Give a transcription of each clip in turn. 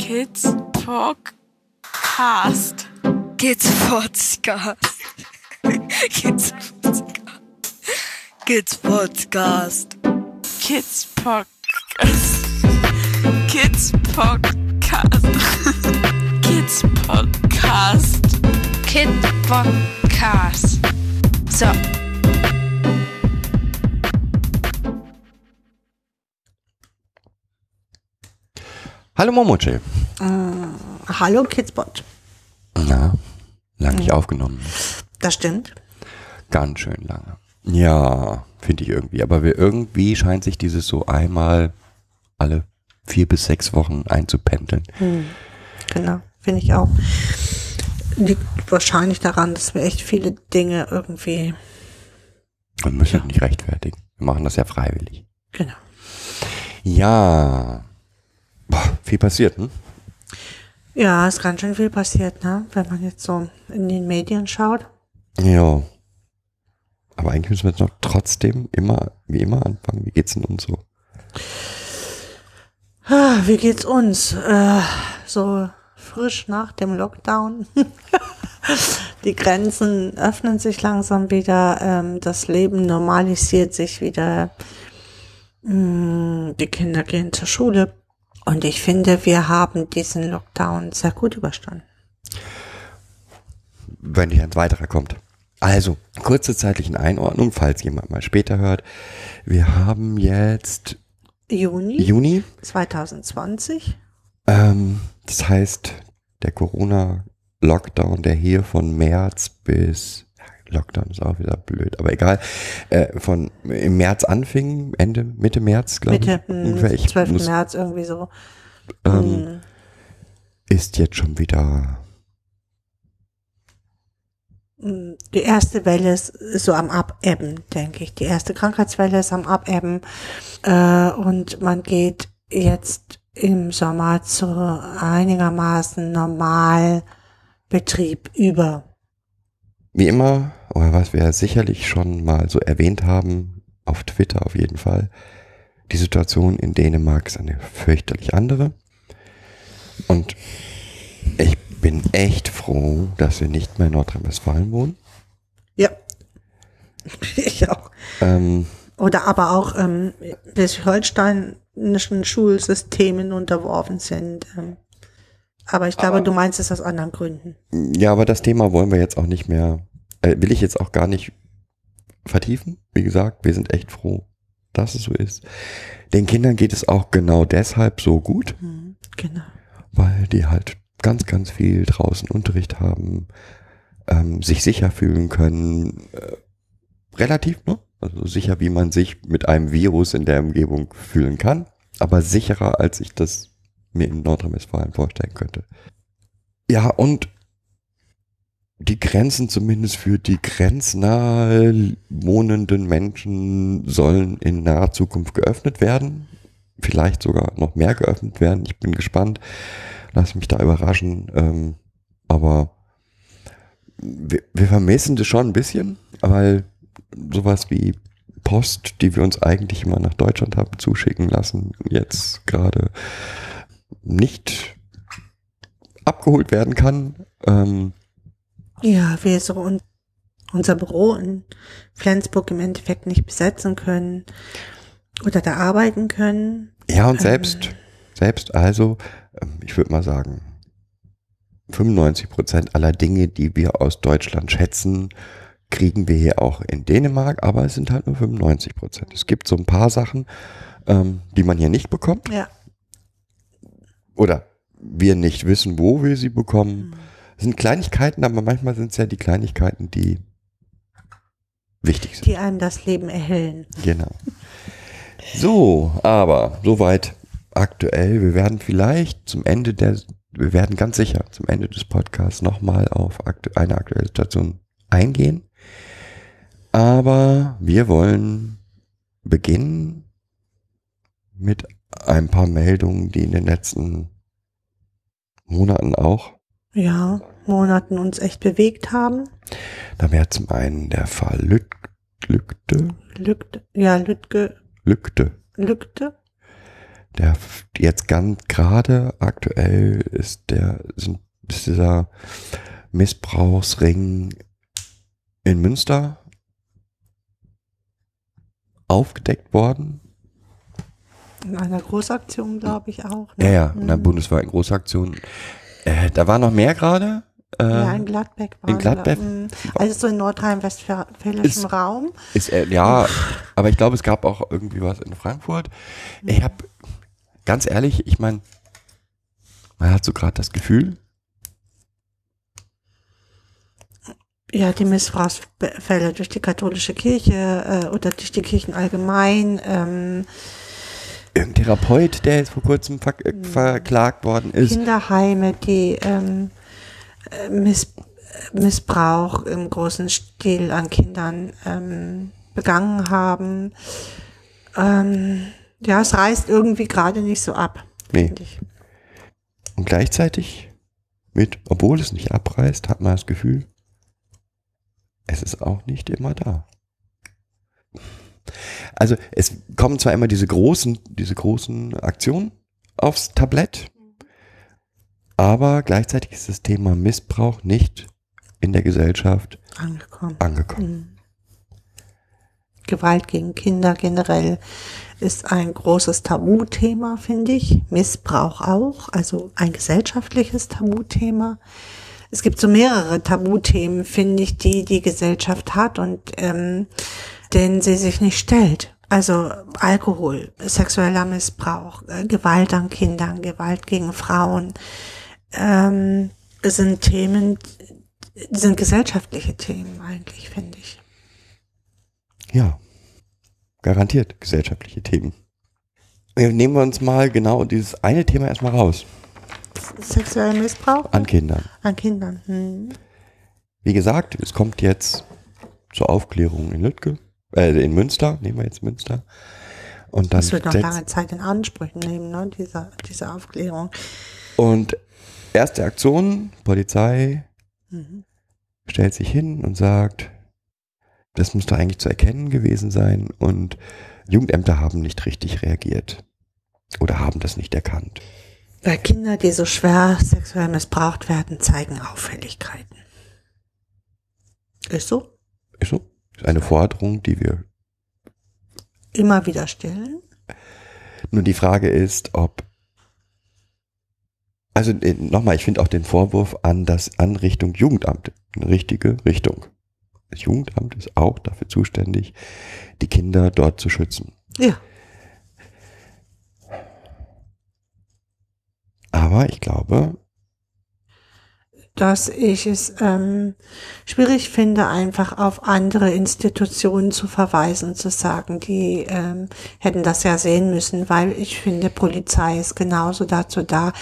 Kids Podcast. Kids Podcast. Kids Podcast. Kids Podcast. Kids Podcast. Kids Podcast. Kids Podcast. Kid Podcast. So. Hallo Momoche. Hallo Kidspot. Na, lang nicht aufgenommen. Das stimmt. Ganz schön lange. Ja, finde ich irgendwie. Aber wir, irgendwie scheint sich dieses so einmal alle vier bis sechs Wochen einzupendeln. Genau, finde ich auch. Liegt wahrscheinlich daran, dass wir echt viele Dinge irgendwie. Wir müssen uns nicht rechtfertigen. Wir machen das ja freiwillig. Genau. Ja. Boah, viel passiert, hm? Ja, ist ganz schön viel passiert, ne? Wenn man jetzt so in den Medien schaut. Ja. Aber eigentlich müssen wir jetzt noch trotzdem immer, wie immer anfangen. Wie geht's denn uns so? Ah, Wie geht's uns? Äh, so frisch nach dem Lockdown. Die Grenzen öffnen sich langsam wieder. Ähm, das Leben normalisiert sich wieder. Mm, Die Kinder gehen zur Schule. Und ich finde, wir haben diesen Lockdown sehr gut überstanden. wenn hier ein weiterer kommt. Also, kurze zeitlichen Einordnung, falls jemand mal später hört. Wir haben jetzt Juni Juni, 2020. ähm, das heißt, der Corona-Lockdown, der hier von März bis, Lockdown ist auch wieder blöd, aber egal, äh, von im März anfing, Ende, Mitte März, glaube Mitte, ich. hm, ungefähr. Ich 12. muss, März irgendwie so. ähm, ist jetzt schon wieder, Mm, Die erste Welle ist so am Abebben, denke ich. Die erste Krankheitswelle ist am Abebben. Äh, und man geht jetzt im Sommer zu einigermaßen normal Betrieb über. Wie immer, oder was wir sicherlich schon mal so erwähnt haben, auf Twitter auf jeden Fall, die Situation in Dänemark ist eine fürchterlich andere. Und ich bin echt froh, dass wir nicht mehr in Nordrhein-Westfalen wohnen. Ja. Ich auch. Ähm, Oder aber auch ähm, schleswig-holsteinischen Schulsystemen unterworfen sind. Ähm. Aber ich glaube, du meinst es aus anderen Gründen. ja, aber das Thema wollen wir jetzt auch nicht mehr, äh, will ich jetzt auch gar nicht vertiefen. Wie gesagt, wir sind echt froh, dass es so ist. Den Kindern geht es auch genau deshalb so gut. Hm, Genau. weil die halt ganz, ganz viel draußen Unterricht haben, ähm, sich sicher fühlen können, äh, relativ, ne? Also sicher, wie man sich mit einem Virus in der Umgebung fühlen kann, aber sicherer, als ich das mir in Nordrhein-Westfalen vorstellen könnte. Ja, und die Grenzen zumindest für die grenznahe wohnenden Menschen sollen in naher Zukunft geöffnet werden. Vielleicht sogar noch mehr geöffnet werden. Ich bin gespannt. Lass mich da überraschen. Ähm, aber wir, wir vermissen das schon ein bisschen, weil sowas wie Post, die wir uns eigentlich immer nach Deutschland haben zuschicken lassen, jetzt gerade nicht abgeholt werden kann. Ähm, Ja, wir so un unser Büro in Flensburg im Endeffekt nicht besetzen können oder da arbeiten können. Ja, und selbst, selbst also, ähm, ich würde mal sagen, 95 Prozent aller Dinge, die wir aus Deutschland schätzen, kriegen wir hier auch in Dänemark, aber es sind halt nur 95 Prozent. Es gibt so ein paar Sachen, ähm, die man hier nicht bekommt Ja, oder wir nicht wissen, wo wir sie bekommen. Es sind Kleinigkeiten, aber manchmal sind es ja die Kleinigkeiten, die wichtig sind. die einem das Leben erhellen. Genau. So, aber soweit aktuell. Wir werden vielleicht zum Ende der, wir werden ganz sicher zum Ende des Podcasts nochmal auf aktu eine aktuelle Situation eingehen. Aber wir wollen beginnen mit ein paar Meldungen, die in den letzten Monaten auch Ja, Monaten uns echt bewegt haben. Da wäre zum einen der Fall Lüt Lückte, Lückte, ja, Lütge, Lückte, Lückte. der jetzt ganz gerade aktuell ist der sind, ist dieser Missbrauchsring in Münster aufgedeckt worden. In einer Großaktion, glaube ich, auch. ne? Ja, ja, in einer Mhm. bundesweiten Großaktion. Äh, da war noch mehr gerade. Äh, Ja, in Gladbeck war in Gladbeck? Also so in nordrhein-westfälischem Raum. Ist er, ja, aber ich glaube, es gab auch irgendwie was in Frankfurt. Ich habe, ganz ehrlich, ich meine, man hat so gerade das Gefühl, Ja, die Missbrauchsfälle durch die katholische Kirche äh, oder durch die Kirchen allgemein. Ähm, irgendein Therapeut, der jetzt vor kurzem ver äh, verklagt worden ist, Kinderheime, die ähm, äh, Miss Missbrauch im großen Stil an Kindern ähm, begangen haben. Ähm, ja, es reißt irgendwie gerade nicht so ab, Nee. finde ich. und gleichzeitig mit, obwohl es nicht abreißt, hat man das Gefühl, es ist auch nicht immer da. Also es kommen zwar immer diese großen, diese großen Aktionen aufs Tablett, aber gleichzeitig ist das Thema Missbrauch nicht in der Gesellschaft Angekommen. angekommen. Gewalt gegen Kinder generell ist ein großes Tabuthema, finde ich. Missbrauch auch, also ein gesellschaftliches Tabuthema. Es gibt so mehrere Tabuthemen, finde ich, die die Gesellschaft hat und ähm, denen sie sich nicht stellt. Also Alkohol, sexueller Missbrauch, äh, Gewalt an Kindern, Gewalt gegen Frauen ähm, sind Themen, sind gesellschaftliche Themen eigentlich, finde ich. Ja, garantiert gesellschaftliche Themen. Äh, Nehmen wir uns mal genau dieses eine Thema erstmal raus. Sexueller Missbrauch An Kindern. an Kindern. Hm. Wie gesagt, es kommt jetzt zur Aufklärung in Lüttke, äh, in Münster, nehmen wir jetzt Münster. Und dann Das wird noch lange Zeit in Ansprüchen nehmen, ne, diese, diese Aufklärung. Und erste Aktion, Polizei Mhm. stellt sich hin und sagt, das müsste eigentlich zu erkennen gewesen sein und Jugendämter haben nicht richtig reagiert oder haben das nicht erkannt. Weil Kinder, die so schwer sexuell missbraucht werden, zeigen Auffälligkeiten. Ist so? Ist so? Eine Forderung, die wir. Immer wieder stellen. Nur die Frage ist, ob. Also äh, nochmal, ich finde auch den Vorwurf an das an Richtung Jugendamt eine richtige Richtung. Das Jugendamt ist auch dafür zuständig, die Kinder dort zu schützen. Ja. Aber ich glaube, dass ich es ähm, schwierig finde, einfach auf andere Institutionen zu verweisen, zu sagen, die ähm, hätten das ja sehen müssen, weil ich finde, Polizei ist genauso dazu da,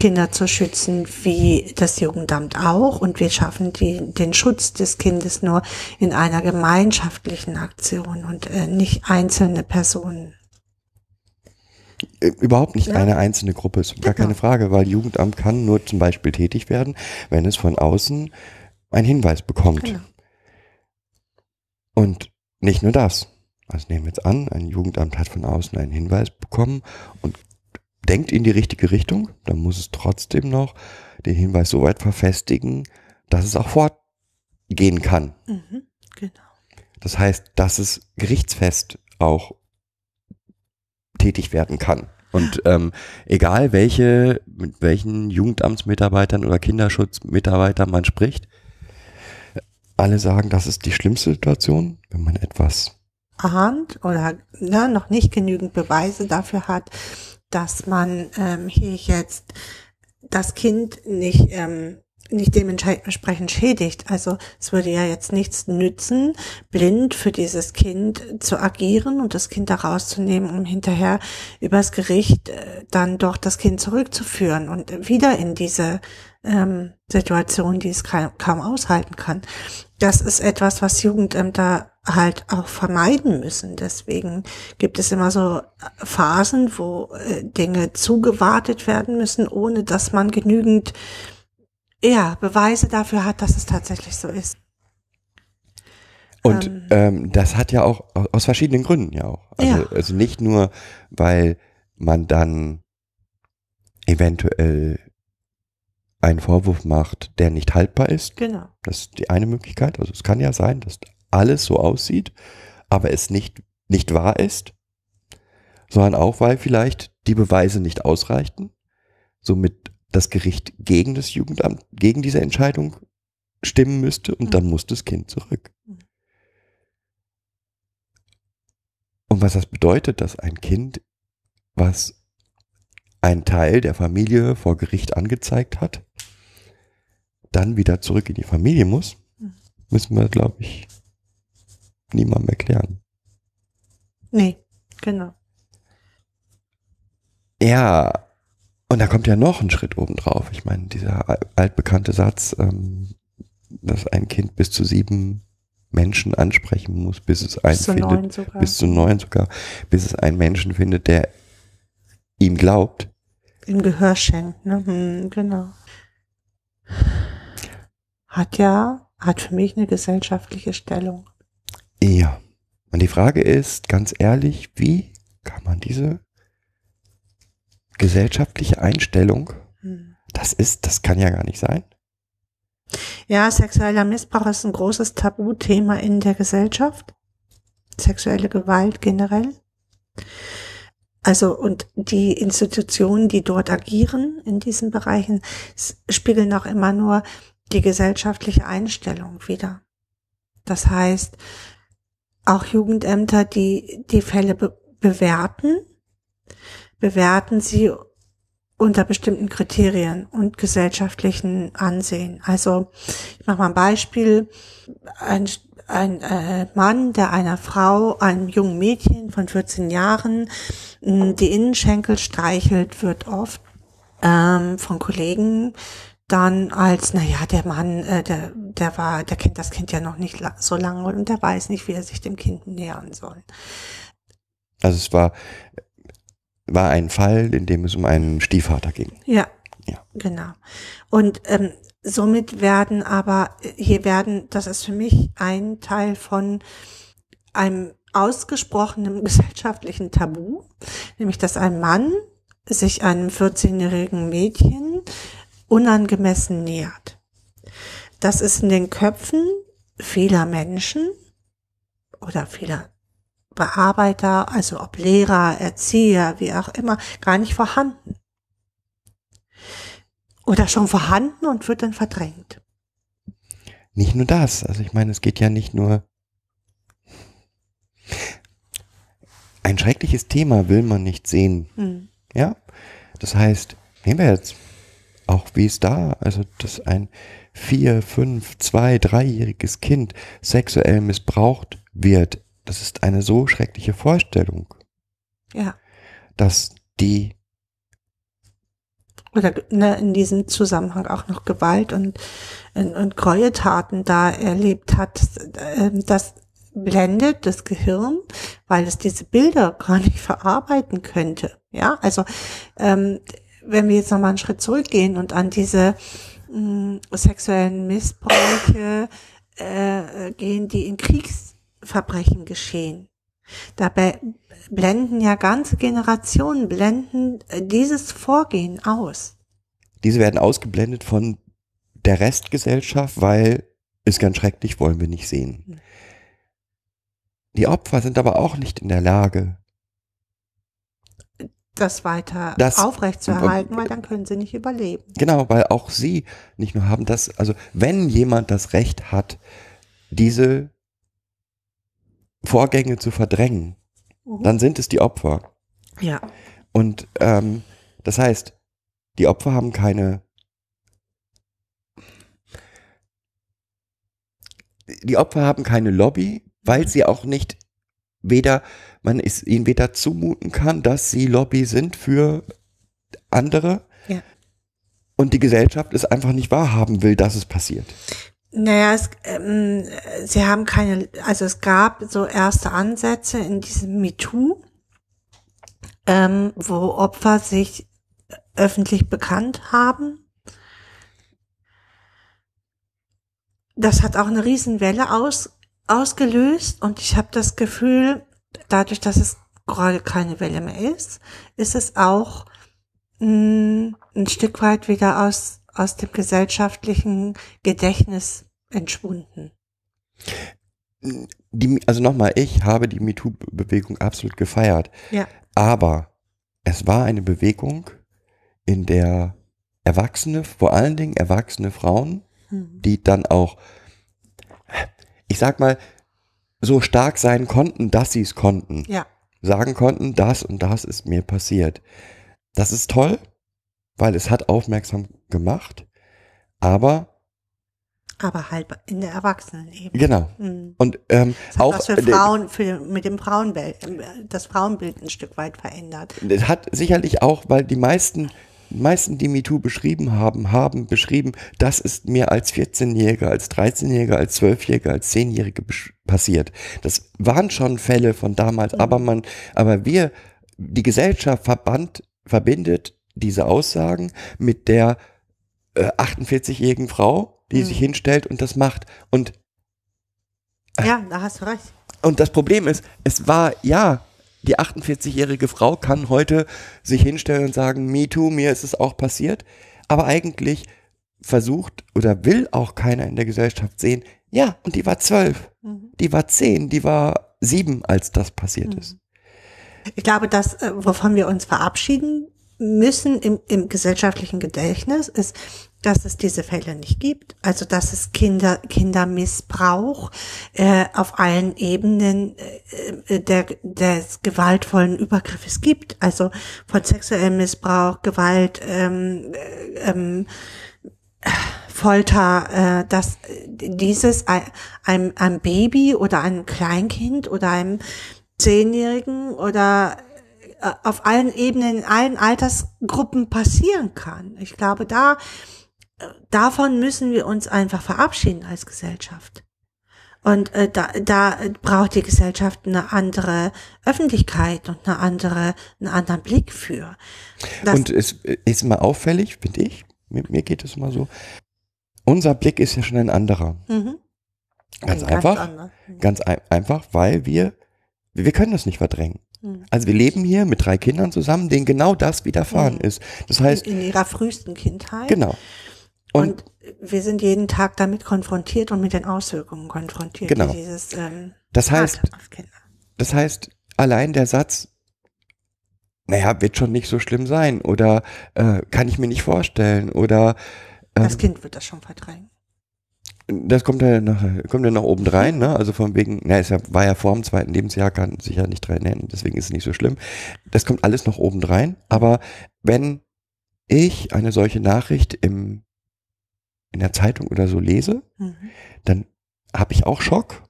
Kinder zu schützen wie das Jugendamt auch. Und wir schaffen die, den Schutz des Kindes nur in einer gemeinschaftlichen Aktion und äh, nicht einzelne Personen. Äh, Überhaupt nicht Ja. eine einzelne Gruppe, ist gar Genau. keine Frage, weil Jugendamt kann nur zum Beispiel tätig werden, wenn es von außen einen Hinweis bekommt. Genau. Und nicht nur das. Also nehmen wir jetzt an, ein Jugendamt hat von außen einen Hinweis bekommen und denkt in die richtige Richtung, dann muss es trotzdem noch den Hinweis so weit verfestigen, dass es auch fortgehen kann. Mhm, genau. Das heißt, dass es gerichtsfest auch tätig werden kann. Und ähm, egal welche, mit welchen Jugendamtsmitarbeitern oder Kinderschutzmitarbeitern man spricht, alle sagen, das ist die schlimmste Situation, wenn man etwas ahnt oder ne, noch nicht genügend Beweise dafür hat, dass man ähm, hier jetzt das Kind nicht ähm, nicht dementsprechend schädigt. Also es würde ja jetzt nichts nützen, blind für dieses Kind zu agieren und das Kind da rauszunehmen, um hinterher übers Gericht äh, dann doch das Kind zurückzuführen und wieder in diese ähm, Situation, die es kaum, kaum aushalten kann. Das ist etwas, was Jugendämter halt auch vermeiden müssen. Deswegen gibt es immer so Phasen, wo äh, Dinge zugewartet werden müssen, ohne dass man genügend ja, Beweise dafür hat, dass es tatsächlich so ist. Und Ähm. ähm, das hat ja auch au- aus verschiedenen Gründen ja auch. Also, Ja. also nicht nur, weil man dann eventuell einen Vorwurf macht, der nicht haltbar ist. Genau. Das ist die eine Möglichkeit. Also es kann ja sein, dass alles so aussieht, aber es nicht, nicht wahr ist, sondern auch, weil vielleicht die Beweise nicht ausreichten, somit das Gericht gegen das Jugendamt, gegen diese Entscheidung stimmen müsste und dann muss das Kind zurück. Mhm. Und was das bedeutet, dass ein Kind, was ein Teil der Familie vor Gericht angezeigt hat, dann wieder zurück in die Familie muss, Mhm. müssen wir, glaube ich, niemandem erklären. Nee, genau. Ja, und da kommt ja noch ein Schritt oben drauf. Ich meine, dieser al- altbekannte Satz, ähm, dass ein Kind bis zu sieben Menschen ansprechen muss, bis es einen Bis zu findet, neun sogar. bis zu neun sogar, bis es einen Menschen findet, der ihm glaubt. Im Gehör schenkt, ne? Hm, genau. Hat ja, hat für mich eine gesellschaftliche Stellung. Ja. Und die Frage ist, ganz ehrlich, wie kann man diese gesellschaftliche Einstellung, Hm. das ist, das kann ja gar nicht sein. Ja, sexueller Missbrauch ist ein großes Tabuthema in der Gesellschaft. Sexuelle Gewalt generell. Also, und die Institutionen, die dort agieren in diesen Bereichen, spiegeln auch immer nur die gesellschaftliche Einstellung wider. Das heißt, auch Jugendämter, die die Fälle be bewerten, bewerten sie unter bestimmten Kriterien und gesellschaftlichen Ansehen. Also ich mache mal ein Beispiel. Ein, ein äh, Mann, der einer Frau, einem jungen Mädchen von 14 Jahren, mh, die Innenschenkel streichelt, wird oft ähm, von Kollegen dann als, naja, der Mann, äh, der, der war, der kennt das Kind ja noch nicht so lange und der weiß nicht, wie er sich dem Kind nähern soll. Also es war, war ein Fall, in dem es um einen Stiefvater ging. Ja. Ja. Genau. Und ähm, somit werden aber, hier werden, das ist für mich ein Teil von einem ausgesprochenen gesellschaftlichen Tabu, nämlich dass ein Mann sich einem 14-jährigen Mädchen unangemessen nähert. Das ist in den Köpfen vieler Menschen oder vieler Bearbeiter, also ob Lehrer, Erzieher, wie auch immer, gar nicht vorhanden. Oder schon vorhanden und wird dann verdrängt. Nicht nur das, also ich meine, es geht ja nicht nur. Ein schreckliches Thema will man nicht sehen, Hm. ja? Das heißt, nehmen wir jetzt auch wie es da, also dass ein vier, fünf, zwei, dreijähriges Kind sexuell missbraucht wird, das ist eine so schreckliche Vorstellung, Ja. dass die Oder ne, in diesem Zusammenhang auch noch Gewalt und, und, und Gräueltaten da erlebt hat. Ähm, Das blendet das Gehirn, weil es diese Bilder gar nicht verarbeiten könnte. Ja, also ähm, wenn wir jetzt nochmal einen Schritt zurückgehen und an diese mh, sexuellen Missbräuche äh, gehen, die in Kriegsverbrechen geschehen. Dabei blenden ja ganze Generationen, blenden äh, dieses Vorgehen aus. Diese werden ausgeblendet von der Restgesellschaft, weil ist ganz schrecklich, wollen wir nicht sehen. Die Opfer sind aber auch nicht in der Lage, Das weiter Das- aufrechtzuerhalten, weil dann können sie nicht überleben. genau, weil auch sie nicht nur haben das, also wenn jemand das Recht hat, diese Vorgänge zu verdrängen, Mhm. dann sind es die Opfer. Ja, Und ähm, das heißt, die Opfer haben keine. Die Opfer haben keine Lobby, weil sie auch nicht weder, man es ihnen weder zumuten kann, dass sie Lobby sind für andere. Ja. Und die Gesellschaft es einfach nicht wahrhaben will, dass es passiert. Naja, es, ähm, sie haben keine, also es gab so erste Ansätze in diesem MeToo, ähm, wo Opfer sich öffentlich bekannt haben. Das hat auch eine Riesenwelle aus, ausgelöst und ich habe das Gefühl, dadurch, dass es gerade keine Welle mehr ist, ist es auch mh, ein Stück weit wieder aus, aus dem gesellschaftlichen Gedächtnis entschwunden. Die, also nochmal, ich habe die MeToo-Bewegung absolut gefeiert. Ja. Aber es war eine Bewegung, in der Erwachsene, vor allen Dingen erwachsene Frauen, Mhm. die dann auch, ich sag mal, so stark sein konnten, dass sie es konnten. Ja. Sagen konnten, das und das ist mir passiert. Das ist toll, weil es hat aufmerksam gemacht, aber Aber halt in der Erwachsenenebene. genau. Mhm. Und ähm, Das hat auch was für äh, Frauen, für, mit dem Frauenbild, das Frauenbild ein Stück weit verändert. Das hat sicherlich auch, weil die meisten, meisten, die MeToo beschrieben haben, haben beschrieben, das ist mir als 14-Jähriger, als 13-Jähriger, als 12-Jähriger, als 10-Jährige besch- passiert. Das waren schon Fälle von damals, aber man, aber wir, die Gesellschaft verband, verbindet diese Aussagen mit der äh, 48-jährigen Frau, die Mhm. sich hinstellt und das macht. Und Ja, da hast du recht. und das Problem ist, es war, ja, die 48-jährige Frau kann heute sich hinstellen und sagen, me too, mir ist es auch passiert. Aber eigentlich versucht oder will auch keiner in der Gesellschaft sehen, ja, und die war zwölf, Mhm. die war zehn, die war sieben, als das passiert ist. Ich glaube, das, äh, wovon wir uns verabschieden müssen im, im gesellschaftlichen Gedächtnis, ist, dass es diese Fälle nicht gibt. Also, dass es Kinder, Kindermissbrauch äh, auf allen Ebenen äh, äh, der, des gewaltvollen Übergriffes gibt. Also von sexuellem Missbrauch, Gewalt, ähm, äh, ähm, Folter, äh, dass dieses ein, einem, einem Baby oder einem Kleinkind oder einem Zehnjährigen oder äh, auf allen Ebenen, in allen Altersgruppen passieren kann. Ich glaube, da davon müssen wir uns einfach verabschieden als Gesellschaft. Und äh, da, da braucht die Gesellschaft eine andere Öffentlichkeit und eine andere, einen anderen Blick für. Das, Und es ist mal auffällig, finde ich, mir, mir geht es immer so, unser Blick ist ja schon ein anderer. mhm. Ganz Ein einfach. anderer. Mhm. Ganz ein, einfach, weil wir, wir können das nicht verdrängen. Mhm. Also wir leben hier mit drei Kindern zusammen, denen genau das widerfahren Mhm. ist. Das heißt, in, in ihrer frühesten Kindheit. genau. Und, Und, wir sind jeden Tag damit konfrontiert und mit den Auswirkungen konfrontiert. Genau. die Dieses, ähm, das heißt, hat auf Kinder. das heißt, allein der Satz, naja, wird schon nicht so schlimm sein oder äh, kann ich mir nicht vorstellen oder ähm, Das Kind wird das schon verdrängen. das kommt ja noch, kommt ja noch oben rein, ne? Also von wegen, na, es war ja vor dem zweiten Lebensjahr, kann sich ja nicht dran erinnern, deswegen ist es nicht so schlimm. Das kommt alles noch oben rein. Aber wenn ich eine solche Nachricht im, in der Zeitung oder so lese, Mhm. dann habe ich auch Schock.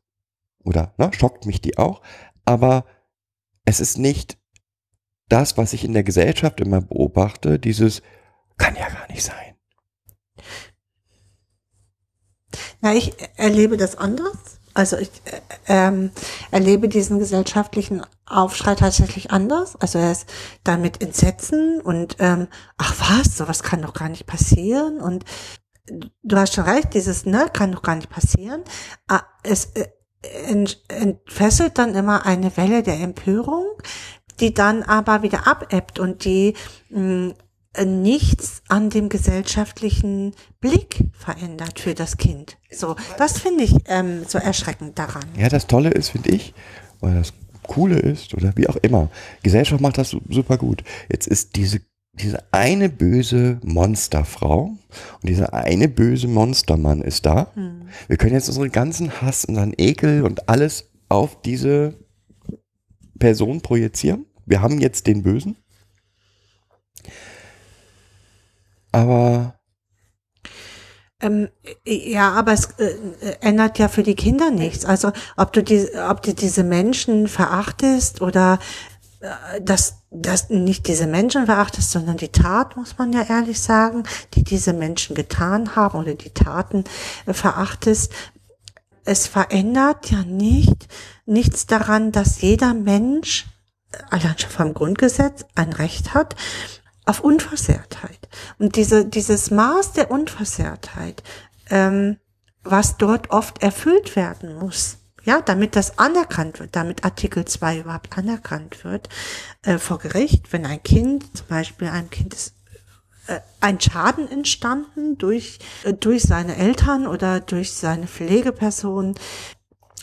Oder ne, schockt mich die auch. Aber es ist nicht das, was ich in der Gesellschaft immer beobachte, dieses kann ja gar nicht sein. Na, ich erlebe das anders. Also ich äh, ähm, erlebe diesen gesellschaftlichen Aufschrei tatsächlich anders. Also er ist damit Entsetzen und ähm, ach was, sowas kann doch gar nicht passieren. Und du hast schon recht, dieses ne kann doch gar nicht passieren. Ah, Es äh, ent- entfesselt dann immer eine Welle der Empörung, die dann aber wieder abebbt und die äh, nichts an dem gesellschaftlichen Blick verändert für das Kind. So, das finde ich ähm, so erschreckend daran. Ja, das Tolle ist, finde ich, oder das Coole ist, oder wie auch immer, Gesellschaft macht das su- super gut. Jetzt ist diese, diese eine böse Monsterfrau und dieser eine böse Monstermann ist da. Wir können jetzt unseren ganzen Hass, unseren Ekel und alles auf diese Person projizieren. Wir haben jetzt den Bösen. Aber Ähm, ja, aber es äh, ändert ja für die Kinder nichts. Also ob du die, ob du diese Menschen verachtest oder äh, dass dass nicht diese Menschen verachtest, sondern die Tat, muss man ja ehrlich sagen, die diese Menschen getan haben oder die Taten äh, verachtest. Es verändert ja nicht nichts daran, dass jeder Mensch äh, allein schon vom Grundgesetz ein Recht hat auf Unversehrtheit. Und diese, dieses Maß der Unversehrtheit, ähm, was dort oft erfüllt werden muss, Ja, damit das anerkannt wird, damit Artikel 2 überhaupt anerkannt wird äh, vor Gericht, wenn ein Kind, zum Beispiel ein Kind ist äh, ein Schaden entstanden durch, äh, durch seine Eltern oder durch seine Pflegeperson,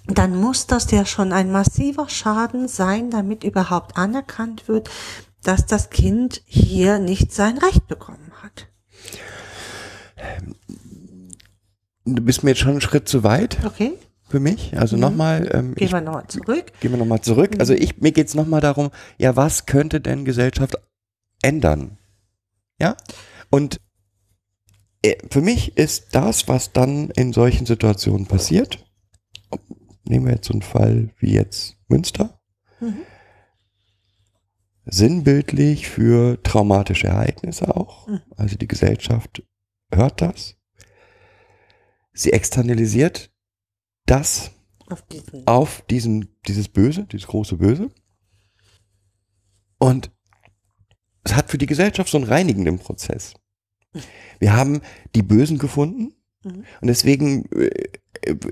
dann muss das ja schon ein massiver Schaden sein, damit überhaupt anerkannt wird, dass das Kind hier nicht sein Recht bekommen hat. Du bist mir jetzt schon einen Schritt zu weit Okay? Für mich. Also nochmal, ähm, Gehen wir nochmal zurück. gehen wir nochmal zurück. Also ich, mir geht's noch nochmal darum, ja, was könnte denn Gesellschaft ändern? Ja? Und äh, für mich ist das, was dann in solchen Situationen passiert, nehmen wir jetzt so einen Fall wie jetzt Münster, Mhm. sinnbildlich für traumatische Ereignisse auch. Mhm. Also die Gesellschaft hört das. Sie externalisiert das Auf diesen. auf diesen, dieses Böse, dieses große Böse. Und es hat für die Gesellschaft so einen reinigenden Prozess. Wir haben die Bösen gefunden Mhm. und deswegen äh,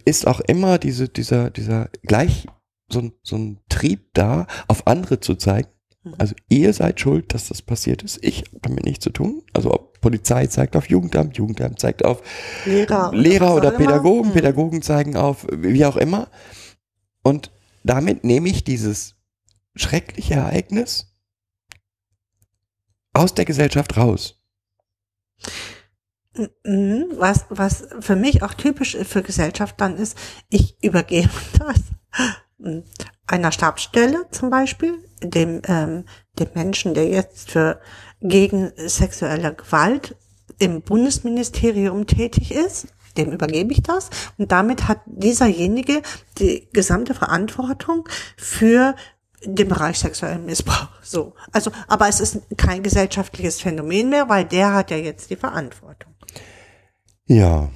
ist auch immer diese, dieser, dieser gleich so ein, so ein Trieb da, auf andere zu zeigen. Mhm. Also ihr seid schuld, dass das passiert ist. Ich habe damit nichts zu tun. Also ob Polizei zeigt auf Jugendamt, Jugendamt zeigt auf Lehrer, Lehrer oder auch immer. Pädagogen. Pädagogen zeigen auf, wie auch immer. Und damit nehme ich dieses schreckliche Ereignis aus der Gesellschaft raus. Was, was für mich auch typisch für Gesellschaft dann ist, ich übergebe das einer Stabsstelle zum Beispiel, dem, ähm, dem Menschen, der jetzt für gegen sexuelle Gewalt im Bundesministerium tätig ist, dem übergebe ich das und damit hat dieserjenige die gesamte Verantwortung für den Bereich sexuellen Missbrauch. So. Also, aber es ist kein gesellschaftliches Phänomen mehr, weil der hat ja jetzt die Verantwortung. Ja.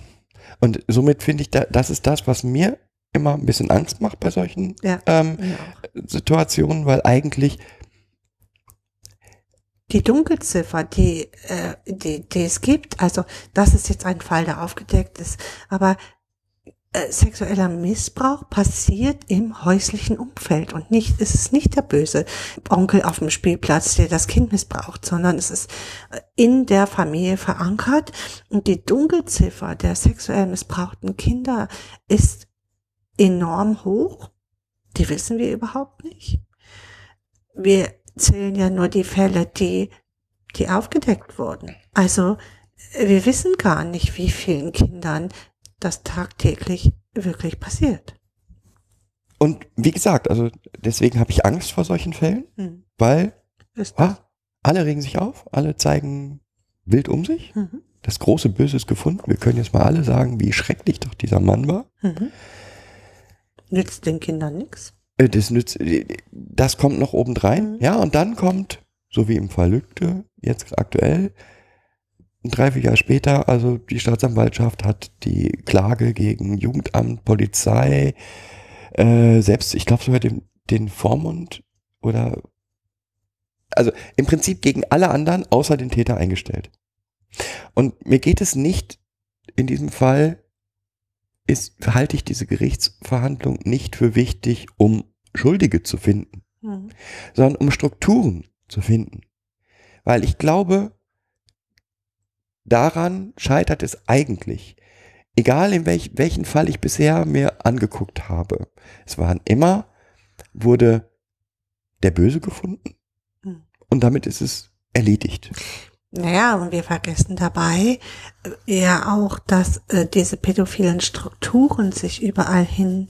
Und somit finde ich, da, das ist das, was mir immer ein bisschen Angst macht bei solchen Ja. ähm, Ja. Situationen, weil eigentlich, Die Dunkelziffer, die, äh, die, die es gibt, also das ist jetzt ein Fall, der aufgedeckt ist, aber äh, sexueller Missbrauch passiert im häuslichen Umfeld und nicht, es ist nicht der böse Onkel auf dem Spielplatz, der das Kind missbraucht, sondern es ist äh, in der Familie verankert und die Dunkelziffer der sexuell missbrauchten Kinder ist enorm hoch. Die wissen wir überhaupt nicht. Wir zählen ja nur die Fälle, die, die aufgedeckt wurden. Also wir wissen gar nicht, wie vielen Kindern das tagtäglich wirklich passiert. und wie gesagt, also deswegen habe ich Angst vor solchen Fällen, Hm. weil ah, alle regen sich auf, alle zeigen wild um sich. Mhm. Das große Böse ist gefunden. Wir können jetzt mal alle sagen, wie schrecklich doch dieser Mann war. Mhm. Nützt den Kindern nichts. Äh, Das nützt, äh, das kommt noch obendrein. Mhm. Ja, und dann kommt, so wie im Fall Lügde, jetzt aktuell, drei, vier Jahre später, also die Staatsanwaltschaft hat die Klage gegen Jugendamt, Polizei, äh, selbst, ich glaube sogar den, den Vormund oder, also im Prinzip gegen alle anderen außer den Täter eingestellt. Und mir geht es nicht in diesem Fall, ist, halte ich diese Gerichtsverhandlung nicht für wichtig, um Schuldige zu finden, Mhm. sondern um Strukturen zu finden. Weil ich glaube, daran scheitert es eigentlich. Egal in welch, welchen Fall ich bisher mir angeguckt habe. Es waren immer, wurde der Böse gefunden Mhm. und damit ist es erledigt. Naja, und wir vergessen dabei äh, ja auch, dass äh, diese pädophilen Strukturen sich überall hin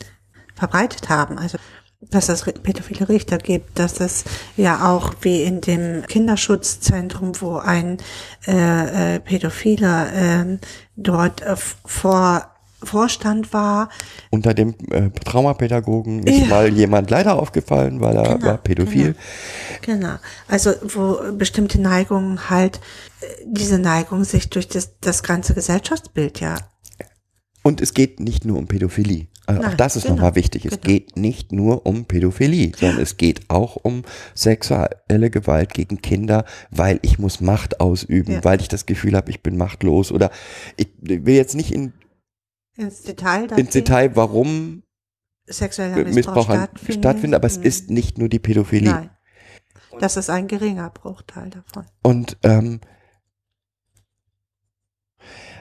verbreitet haben. Also dass es pädophile Richter gibt, dass es ja auch wie in dem Kinderschutzzentrum, wo ein äh, äh, Pädophiler ähm, dort äh, vor Vorstand war, Unter dem äh, Traumapädagogen ist Ja. mal jemand leider aufgefallen, weil er Genau, war pädophil. Genau. Also wo bestimmte Neigungen halt, äh, diese Neigung sich durch das, das ganze Gesellschaftsbild ja. Und es geht nicht nur um Pädophilie. Also auch Nein, das ist genau, nochmal wichtig. Es genau. geht nicht nur um Pädophilie, sondern es geht auch um sexuelle Gewalt gegen Kinder, weil ich muss Macht ausüben, Ja. weil ich das Gefühl habe, ich bin machtlos oder ich will jetzt nicht in, Ins Detail. ins. Detail, warum sexueller Missbrauch, Missbrauch stattfindet. stattfindet, aber es Mhm. ist nicht nur die Pädophilie. Nein. Das ist ein geringer Bruchteil davon. Und ähm,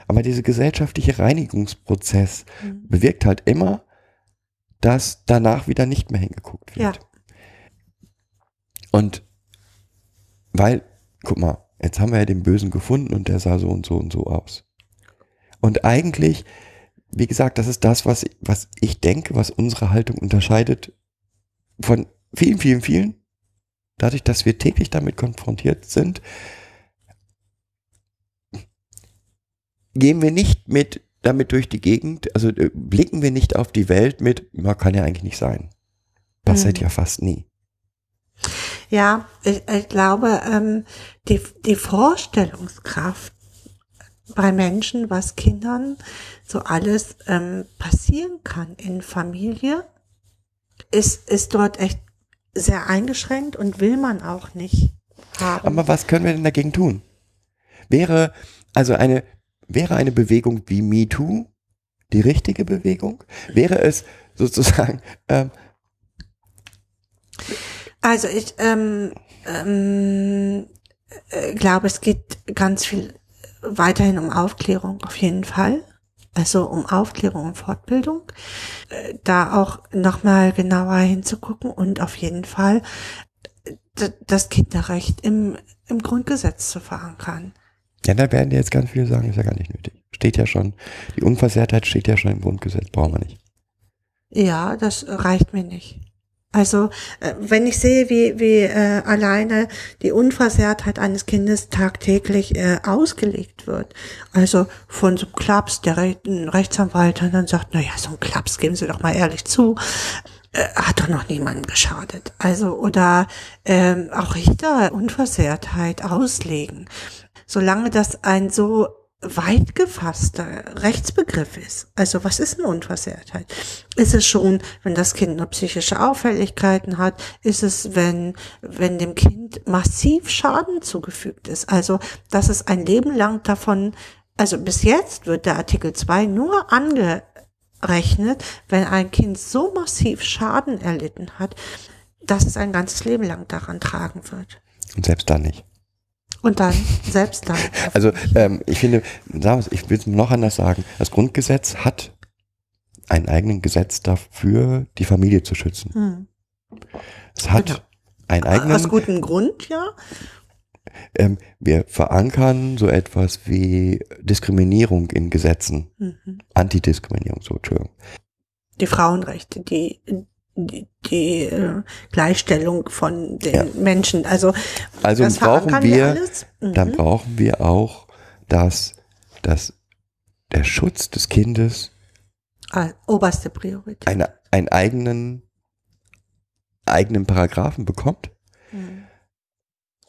aber dieser gesellschaftliche Reinigungsprozess Mhm. bewirkt halt immer, dass danach wieder nicht mehr hingeguckt wird. Ja. Und weil, guck mal, jetzt haben wir ja den Bösen gefunden und der sah so und so und so aus. Und eigentlich, wie gesagt, das ist das, was, was ich denke, was unsere Haltung unterscheidet von vielen, vielen, vielen. Dadurch, dass wir täglich damit konfrontiert sind, gehen wir nicht mit damit durch die Gegend, also äh, blicken wir nicht auf die Welt mit, man kann ja eigentlich nicht sein. Passiert Mhm. ja fast nie. Ja, ich, ich glaube, ähm, die, die Vorstellungskraft bei Menschen, was Kindern so alles ähm, passieren kann in Familie, ist, ist dort echt sehr eingeschränkt und will man auch nicht haben. Aber was können wir denn dagegen tun? Wäre also eine wäre eine Bewegung wie MeToo die richtige Bewegung? Wäre es sozusagen ähm, Also ich ähm, ähm, äh, glaube, es geht ganz viel weiterhin um Aufklärung auf jeden Fall. Also um Aufklärung und Fortbildung. Äh, Da auch nochmal genauer hinzugucken und auf jeden Fall das Kinderrecht im, im Grundgesetz zu verankern. ja, da werden jetzt ganz viele sagen, ist ja gar nicht nötig. Steht ja schon, die Unversehrtheit steht ja schon im Grundgesetz, brauchen wir nicht. Ja, das reicht mir nicht. Also, äh, wenn ich sehe, wie, wie äh, alleine die Unversehrtheit eines Kindes tagtäglich äh, ausgelegt wird, also von so einem Klaps, der Re ein Rechtsanwalt dann sagt, na ja, so ein Klaps, geben Sie doch mal ehrlich zu, äh, hat doch noch niemandem geschadet. Also, oder ähm, auch Richter Unversehrtheit auslegen. Solange das ein so weit gefasster Rechtsbegriff ist. Also was ist eine Unversehrtheit? Ist es schon, wenn das Kind nur psychische Auffälligkeiten hat? Ist es, wenn, wenn dem Kind massiv Schaden zugefügt ist? Also, dass es ein Leben lang davon, also bis jetzt wird der Artikel 2 nur angerechnet, wenn ein Kind so massiv Schaden erlitten hat, dass es ein ganzes Leben lang daran tragen wird. Und selbst dann nicht. Und dann, selbst dann. Also ähm, ich finde, ich will es noch anders sagen, das Grundgesetz hat einen eigenen Gesetz dafür, die Familie zu schützen. Hm. Es hat Genau. einen Aus eigenen, gutem Grund, ja. ähm, wir verankern so etwas wie Diskriminierung in Gesetzen, Mhm. Antidiskriminierung, so, Entschuldigung. Die Frauenrechte, die, die, die äh, Gleichstellung von den Ja. Menschen. Also, Also das brauchen wir, alles. Mhm. dann brauchen wir auch, dass, dass der Schutz des Kindes Ah, oberste Priorität. eine, einen eigenen, eigenen Paragraphen bekommt, Mhm.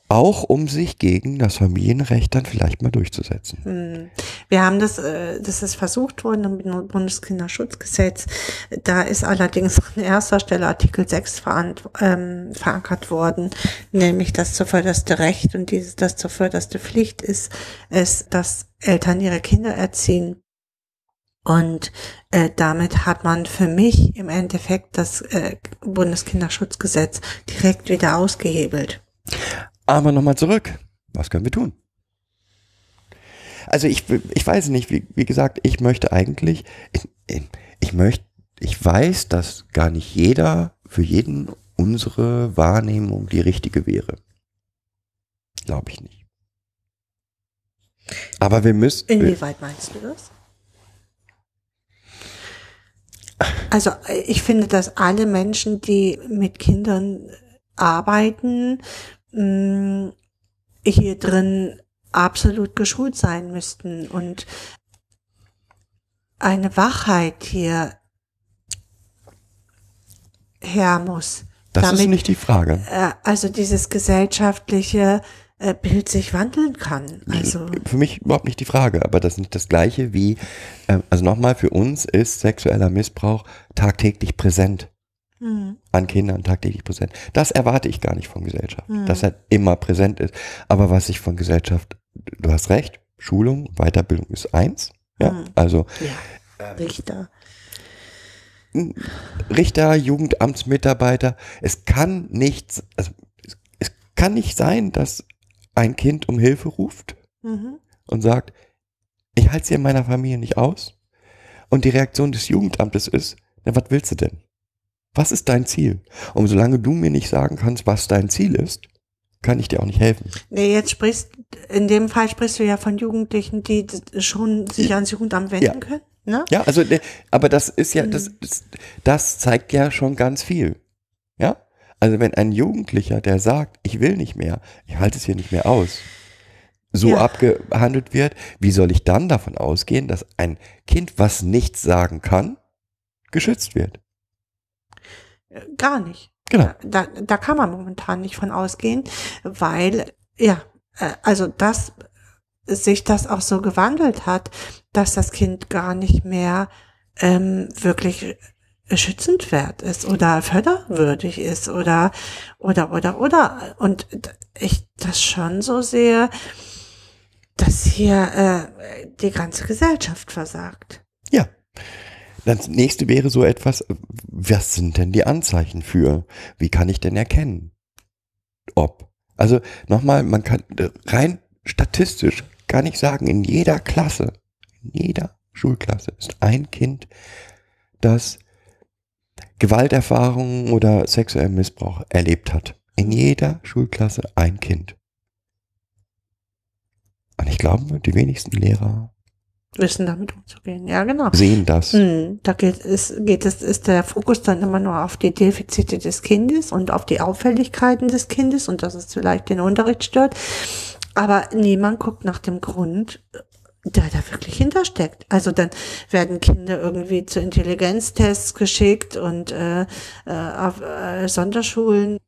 Auch um sich gegen das Familienrecht dann vielleicht mal durchzusetzen. Mhm. Wir haben das, äh, das ist versucht worden im Bundeskinderschutzgesetz. Da ist allerdings an erster Stelle Artikel 6 verant- ähm, verankert worden, nämlich das zuvörderste Recht und dieses, das zuvörderste Pflicht ist, ist, dass Eltern ihre Kinder erziehen. Und äh, damit hat man für mich im Endeffekt das äh, Bundeskinderschutzgesetz direkt wieder ausgehebelt. Aber nochmal zurück. Was können wir tun? Also ich, ich weiß nicht, wie, wie gesagt, ich möchte eigentlich, ich, ich- möchte, ich weiß, dass gar nicht jeder, für jeden unsere Wahrnehmung die richtige wäre. Glaube ich nicht. Aber wir müssen, Inwieweit meinst du das? Also äh, ich finde, dass alle Menschen, die mit Kindern arbeiten, mh, hier drin absolut geschult sein müssten und eine Wachheit hier her muss. das ist damit- nicht die Frage. Äh, also dieses gesellschaftliche äh, Bild sich wandeln kann. Also für mich überhaupt nicht die Frage, aber das ist nicht das Gleiche wie, ähm, also nochmal, für uns ist sexueller Missbrauch tagtäglich präsent. Hm, An Kindern tagtäglich präsent. Das erwarte ich gar nicht von Gesellschaft, Mhm. dass er immer präsent ist. Aber was ich von Gesellschaft, du hast recht, Schulung, Weiterbildung ist eins. Ja, Mhm. also ja, Richter. Richter, Jugendamtsmitarbeiter, es kann nicht, also es, es kann nicht sein, dass ein Kind um Hilfe ruft Mhm. und sagt, ich halte es hier in meiner Familie nicht aus. Und die Reaktion des Jugendamtes ist, na, was willst du denn? Was ist dein Ziel? Und solange du mir nicht sagen kannst, was dein Ziel ist, kann ich dir auch nicht helfen. Nee, jetzt sprichst, in dem Fall sprichst du ja von Jugendlichen, die schon sich ans Jugendamt wenden Ja. können, ne? Ja, also, ne, aber das ist ja, das, das, das zeigt ja schon ganz viel. Ja? Also wenn ein Jugendlicher, der sagt, ich will nicht mehr, ich halte es hier nicht mehr aus, so Ja. abgehandelt wird, wie soll ich dann davon ausgehen, dass ein Kind, was nichts sagen kann, geschützt wird? Gar nicht. Genau. Da, da kann man momentan nicht von ausgehen, weil, ja, äh, also dass sich das auch so gewandelt hat, dass das Kind gar nicht mehr ähm, wirklich schützenswert ist oder förderwürdig ist oder oder oder oder und ich das schon so sehe, dass hier äh, die ganze Gesellschaft versagt. Ja. Das nächste wäre so etwas, was sind denn die Anzeichen für? Wie kann ich denn erkennen? Ob. Also nochmal, man kann rein statistisch gar nicht sagen, in jeder Klasse, in jeder Schulklasse ist ein Kind, das Gewalterfahrungen oder sexuellen Missbrauch erlebt hat. In jeder Schulklasse ein Kind. Und ich glaube, die wenigsten Lehrer Wissen damit umzugehen. Ja, genau. sehen das. Hm, Da geht es, geht es, ist der Fokus dann immer nur auf die Defizite des Kindes und auf die Auffälligkeiten des Kindes und dass es vielleicht den Unterricht stört. Aber niemand guckt nach dem Grund, der da wirklich hintersteckt. Also dann werden Kinder irgendwie zu Intelligenztests geschickt und äh, äh, auf äh, Sonderschulen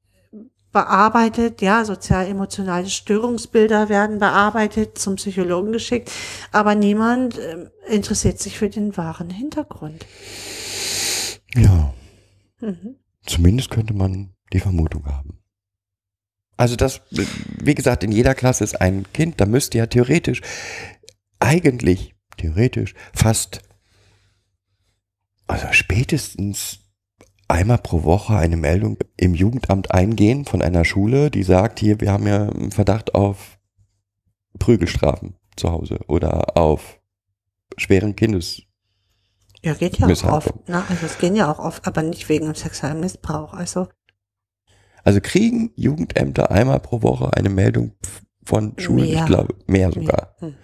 bearbeitet, ja, sozial-emotionale Störungsbilder werden bearbeitet, zum Psychologen geschickt, aber niemand ähm, interessiert sich für den wahren Hintergrund. Ja. Mhm. Zumindest könnte man die Vermutung haben. Also das, wie gesagt, in jeder Klasse ist ein Kind, da müsste ja theoretisch, eigentlich, theoretisch, fast, also spätestens einmal pro Woche eine Meldung im Jugendamt eingehen von einer Schule, die sagt, hier, wir haben ja einen Verdacht auf Prügelstrafen zu Hause oder auf schweren Kindes. Ja, geht ja auch oft. Ne? Also es gehen ja auch oft, aber nicht wegen sexuellem Missbrauch. Also Also kriegen Jugendämter einmal pro Woche eine Meldung von Schulen, Mehr. ich glaube, mehr sogar. mhm.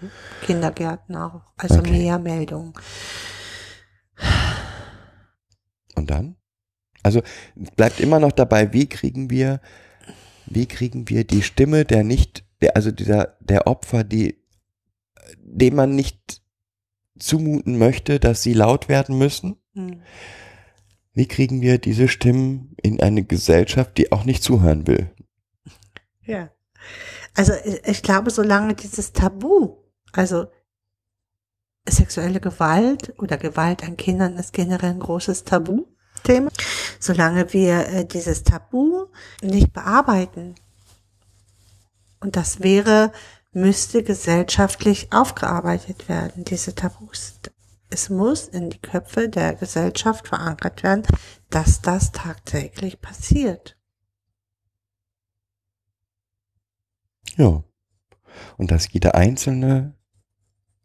Kindergärten auch. Also Okay. mehr Meldungen. Und dann? Also bleibt immer noch dabei, wie kriegen wir, wie kriegen wir die Stimme der nicht, der, also dieser, der Opfer, die, dem man nicht zumuten möchte, dass sie laut werden müssen? Hm. Wie kriegen wir diese Stimmen in eine Gesellschaft, die auch nicht zuhören will? Ja. Also ich, glaube, solange dieses Tabu, also sexuelle Gewalt oder Gewalt an Kindern ist generell ein großes Tabuthema, solange wir äh, dieses Tabu nicht bearbeiten, und das wäre, müsste gesellschaftlich aufgearbeitet werden, diese Tabus. Es muss in die Köpfe der Gesellschaft verankert werden, dass das tagtäglich passiert. Ja. Und dass jeder einzelne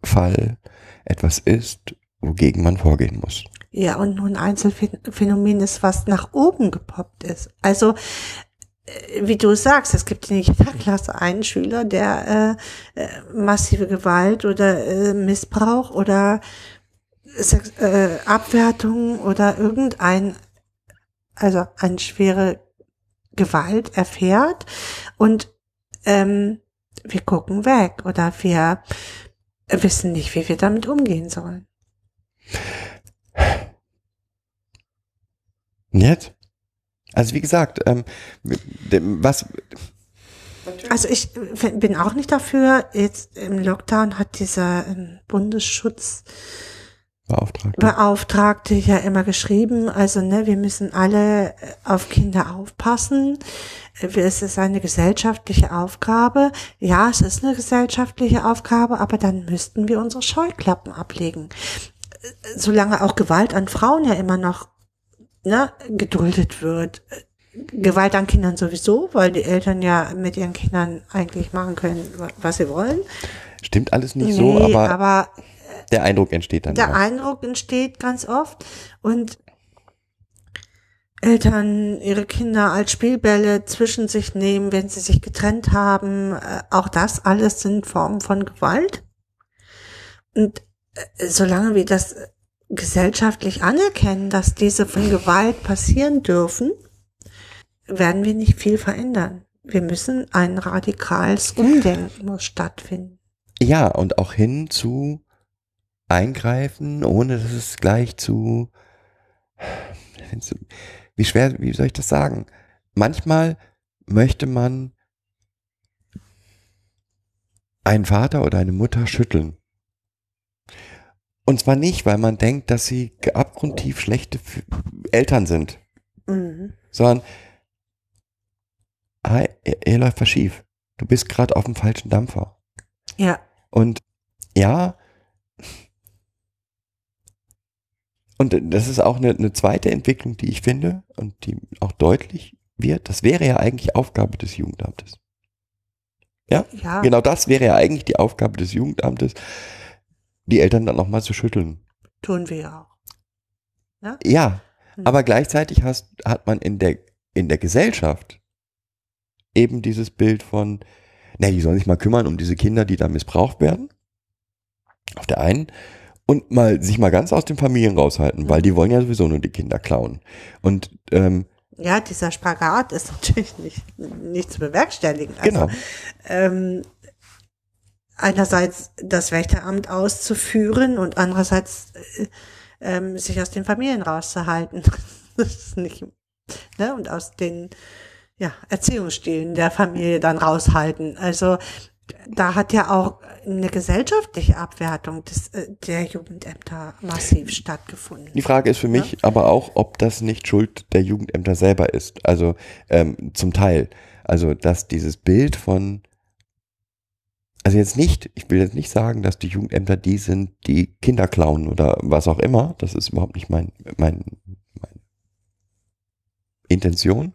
Fall etwas ist, wogegen man vorgehen muss. Ja, und nun ein Einzelphänomen ist, was nach oben gepoppt ist. Also, äh, wie du sagst, es gibt in jeder Klasse einen Schüler, der äh, äh, massive Gewalt oder äh, Missbrauch oder Sex, äh, Abwertung oder irgendein, also eine schwere Gewalt erfährt und ähm, wir gucken weg oder wir wissen nicht, wie wir damit umgehen sollen. Und jetzt? Also wie gesagt, ähm, was Also ich bin auch nicht dafür. Jetzt im Lockdown hat dieser ähm, Bundesschutzbeauftragte beauftragt? ja immer geschrieben, also ne, wir müssen alle äh, auf Kinder aufpassen. Äh, Es ist eine gesellschaftliche Aufgabe. Ja, es ist eine gesellschaftliche Aufgabe, aber dann müssten wir unsere Scheuklappen ablegen. Äh, Solange auch Gewalt an Frauen ja immer noch ne, geduldet wird. Gewalt an Kindern sowieso, weil die Eltern ja mit ihren Kindern eigentlich machen können, wa- was sie wollen. Stimmt alles nicht so, aber, aber der Eindruck entsteht dann. der ja. Eindruck entsteht ganz oft und Eltern ihre Kinder als Spielbälle zwischen sich nehmen, wenn sie sich getrennt haben. Äh, Auch das alles sind Formen von Gewalt. Und äh, solange wir das äh, gesellschaftlich anerkennen, dass diese von Gewalt passieren dürfen, werden wir nicht viel verändern. Wir müssen ein radikales Umdenken muss stattfinden. Ja, und auch hin zu eingreifen, ohne dass es gleich zu, wie schwer, wie soll ich das sagen? Manchmal möchte man einen Vater oder eine Mutter schütteln. Und zwar nicht, weil man denkt, dass sie abgrundtief schlechte Eltern sind, Mhm. sondern hi, hier hier läuft was schief. Du bist gerade auf dem falschen Dampfer. Ja, Und ja, und das ist auch eine, eine zweite Entwicklung, die ich finde und die auch deutlich wird. Das wäre ja eigentlich Aufgabe des Jugendamtes. ja. Genau das wäre ja eigentlich die Aufgabe des Jugendamtes, die Eltern dann nochmal zu schütteln. Tun wir ja auch. Ja, Hm. aber gleichzeitig hast, hat man in der, in der Gesellschaft eben dieses Bild von, na, die sollen sich mal kümmern um diese Kinder, die da missbraucht werden. Auf der einen. Und mal sich mal ganz aus den Familien raushalten, weil die wollen ja sowieso nur die Kinder klauen. Und ähm, Ja, dieser Spagat ist natürlich nicht, nicht zu bewerkstelligen. Also, genau, ähm, einerseits das Wächteramt auszuführen und andererseits äh, ähm, sich aus den Familien rauszuhalten. Das ist nicht, ne? Und aus den ja, Erziehungsstilen der Familie dann raushalten. Also da hat ja auch eine gesellschaftliche Abwertung des, äh, der Jugendämter massiv stattgefunden. Die Frage ist für mich aber auch, ob das nicht Schuld der Jugendämter selber ist. Also ähm, zum Teil. Also, dass dieses Bild von, also jetzt nicht, ich will jetzt nicht sagen, dass die Jugendämter die sind, die Kinder klauen oder was auch immer. Das ist überhaupt nicht mein, mein, mein Intention.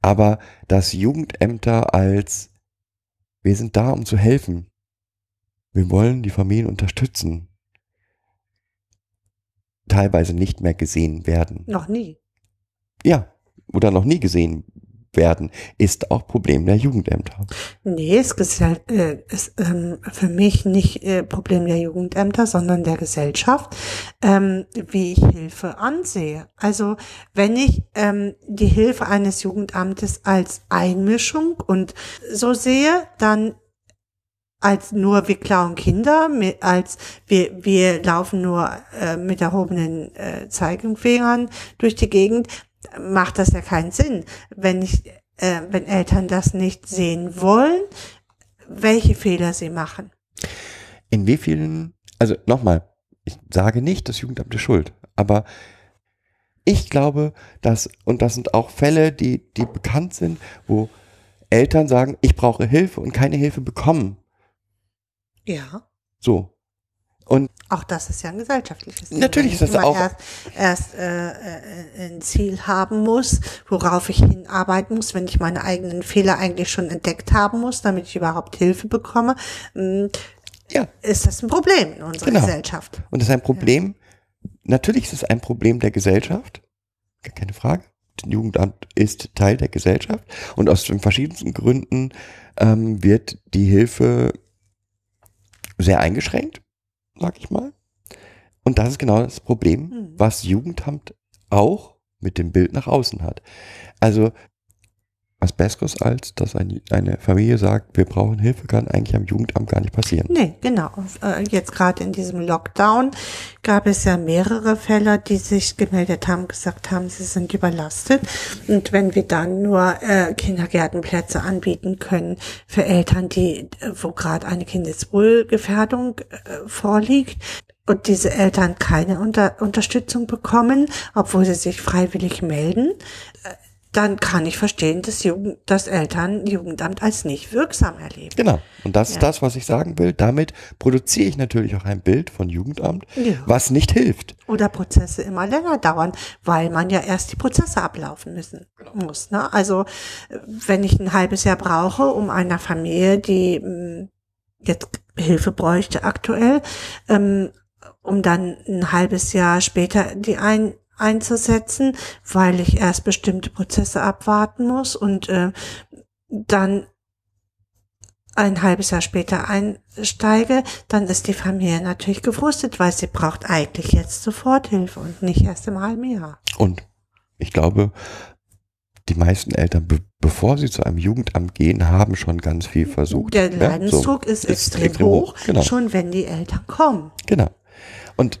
Aber dass Jugendämter als, wir sind da, um zu helfen. Wir wollen die Familien unterstützen teilweise nicht mehr gesehen werden. Noch nie. Ja, oder noch nie gesehen werden, ist auch Problem der Jugendämter. Nee, ist, äh, ist ähm, für mich nicht äh, Problem der Jugendämter, sondern der Gesellschaft, ähm, wie ich Hilfe ansehe. Also wenn ich ähm, die Hilfe eines Jugendamtes als Einmischung und so sehe, dann als nur wir klauen Kinder, als wir, wir laufen nur äh, mit erhobenen äh, Zeigefingern durch die Gegend, macht das ja keinen Sinn. Wenn ich, äh, wenn Eltern das nicht sehen wollen, welche Fehler sie machen. In wie vielen, also nochmal, ich sage nicht, das Jugendamt ist schuld, aber ich glaube, dass, und das sind auch Fälle, die, die bekannt sind, wo Eltern sagen, ich brauche Hilfe und keine Hilfe bekommen. Ja. So. Und Auch das ist ja ein gesellschaftliches Thema. Natürlich ist das auch- Erst, erst äh, äh, ein Ziel haben muss, worauf ich hinarbeiten muss, wenn ich meine eigenen Fehler eigentlich schon entdeckt haben muss, damit ich überhaupt Hilfe bekomme, mh, ja, ist das ein Problem in unserer Genau. Gesellschaft. Und das ist ein Problem, natürlich ist es ein Problem der Gesellschaft, gar keine Frage. Das Jugendamt ist Teil der Gesellschaft und aus den verschiedensten Gründen ähm, wird die Hilfe sehr eingeschränkt, sag ich mal. Und das ist genau das Problem, Mhm. was Jugendamt auch mit dem Bild nach außen hat. Also was Besseres als, dass ein, eine Familie sagt, wir brauchen Hilfe, kann eigentlich am Jugendamt gar nicht passieren. Nee, genau. Äh, Jetzt gerade in diesem Lockdown gab es ja mehrere Fälle, die sich gemeldet haben, gesagt haben, sie sind überlastet. Und wenn wir dann nur äh, Kindergärtenplätze anbieten können für Eltern, die, äh, wo gerade eine Kindeswohlgefährdung äh, vorliegt, und diese Eltern keine Unter Unterstützung bekommen, obwohl sie sich freiwillig melden, dann kann ich verstehen, dass, Jugend, dass Eltern Jugendamt als nicht wirksam erleben. Genau. Und das Ja. ist das, was ich sagen will. Damit produziere ich natürlich auch ein Bild von Jugendamt, Ja. was nicht hilft. Oder Prozesse immer länger dauern, weil man ja erst die Prozesse ablaufen müssen muss. Ne? Also wenn ich ein halbes Jahr brauche, um einer Familie, die mh, jetzt Hilfe bräuchte aktuell, ähm, um dann ein halbes Jahr später die ein einzusetzen, weil ich erst bestimmte Prozesse abwarten muss und äh, dann ein halbes Jahr später einsteige, dann ist die Familie natürlich gefrustet, weil sie braucht eigentlich jetzt Soforthilfe und nicht erst im halben Jahr. Und ich glaube, die meisten Eltern, be bevor sie zu einem Jugendamt gehen, haben schon ganz viel versucht. Der Ja, Leidensdruck so. ist, extrem, hoch, Genau. schon wenn die Eltern kommen. Genau. Und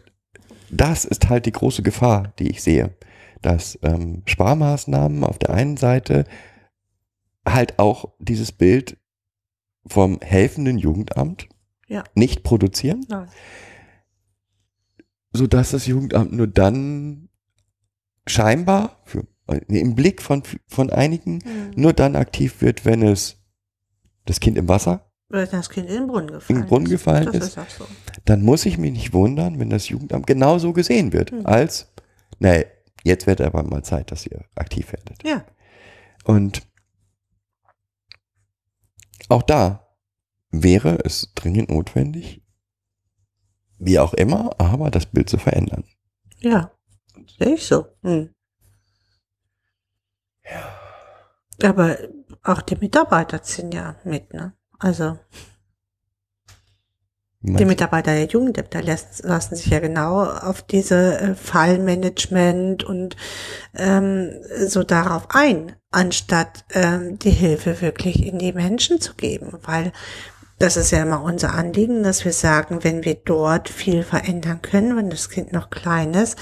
das ist halt die große Gefahr, die ich sehe, dass ähm, Sparmaßnahmen auf der einen Seite halt auch dieses Bild vom helfenden Jugendamt Ja. nicht produzieren, Nein. so dass das Jugendamt nur dann scheinbar für, äh, im Blick von, von einigen nur dann aktiv wird, wenn es das Kind im Wasser, Weil das Kind in den Brunnen gefallen In den Brunnen ist. gefallen das ist. ist so. dann muss ich mich nicht wundern, wenn das Jugendamt genauso gesehen wird, Hm. als, nee, jetzt wird aber mal Zeit, dass ihr aktiv werdet. Ja, Und auch da wäre es dringend notwendig, wie auch immer, aber das Bild zu verändern. ja. Sehe ich so. Hm. Aber auch die Mitarbeiter ziehen ja mit, ne? Also Die Mitarbeiter der Jugendämter lassen sich ja genau auf diese äh, Fallmanagement und ähm, so darauf ein, anstatt ähm, die Hilfe wirklich in die Menschen zu geben. Weil das ist ja immer unser Anliegen, dass wir sagen, wenn wir dort viel verändern können, wenn das Kind noch klein ist,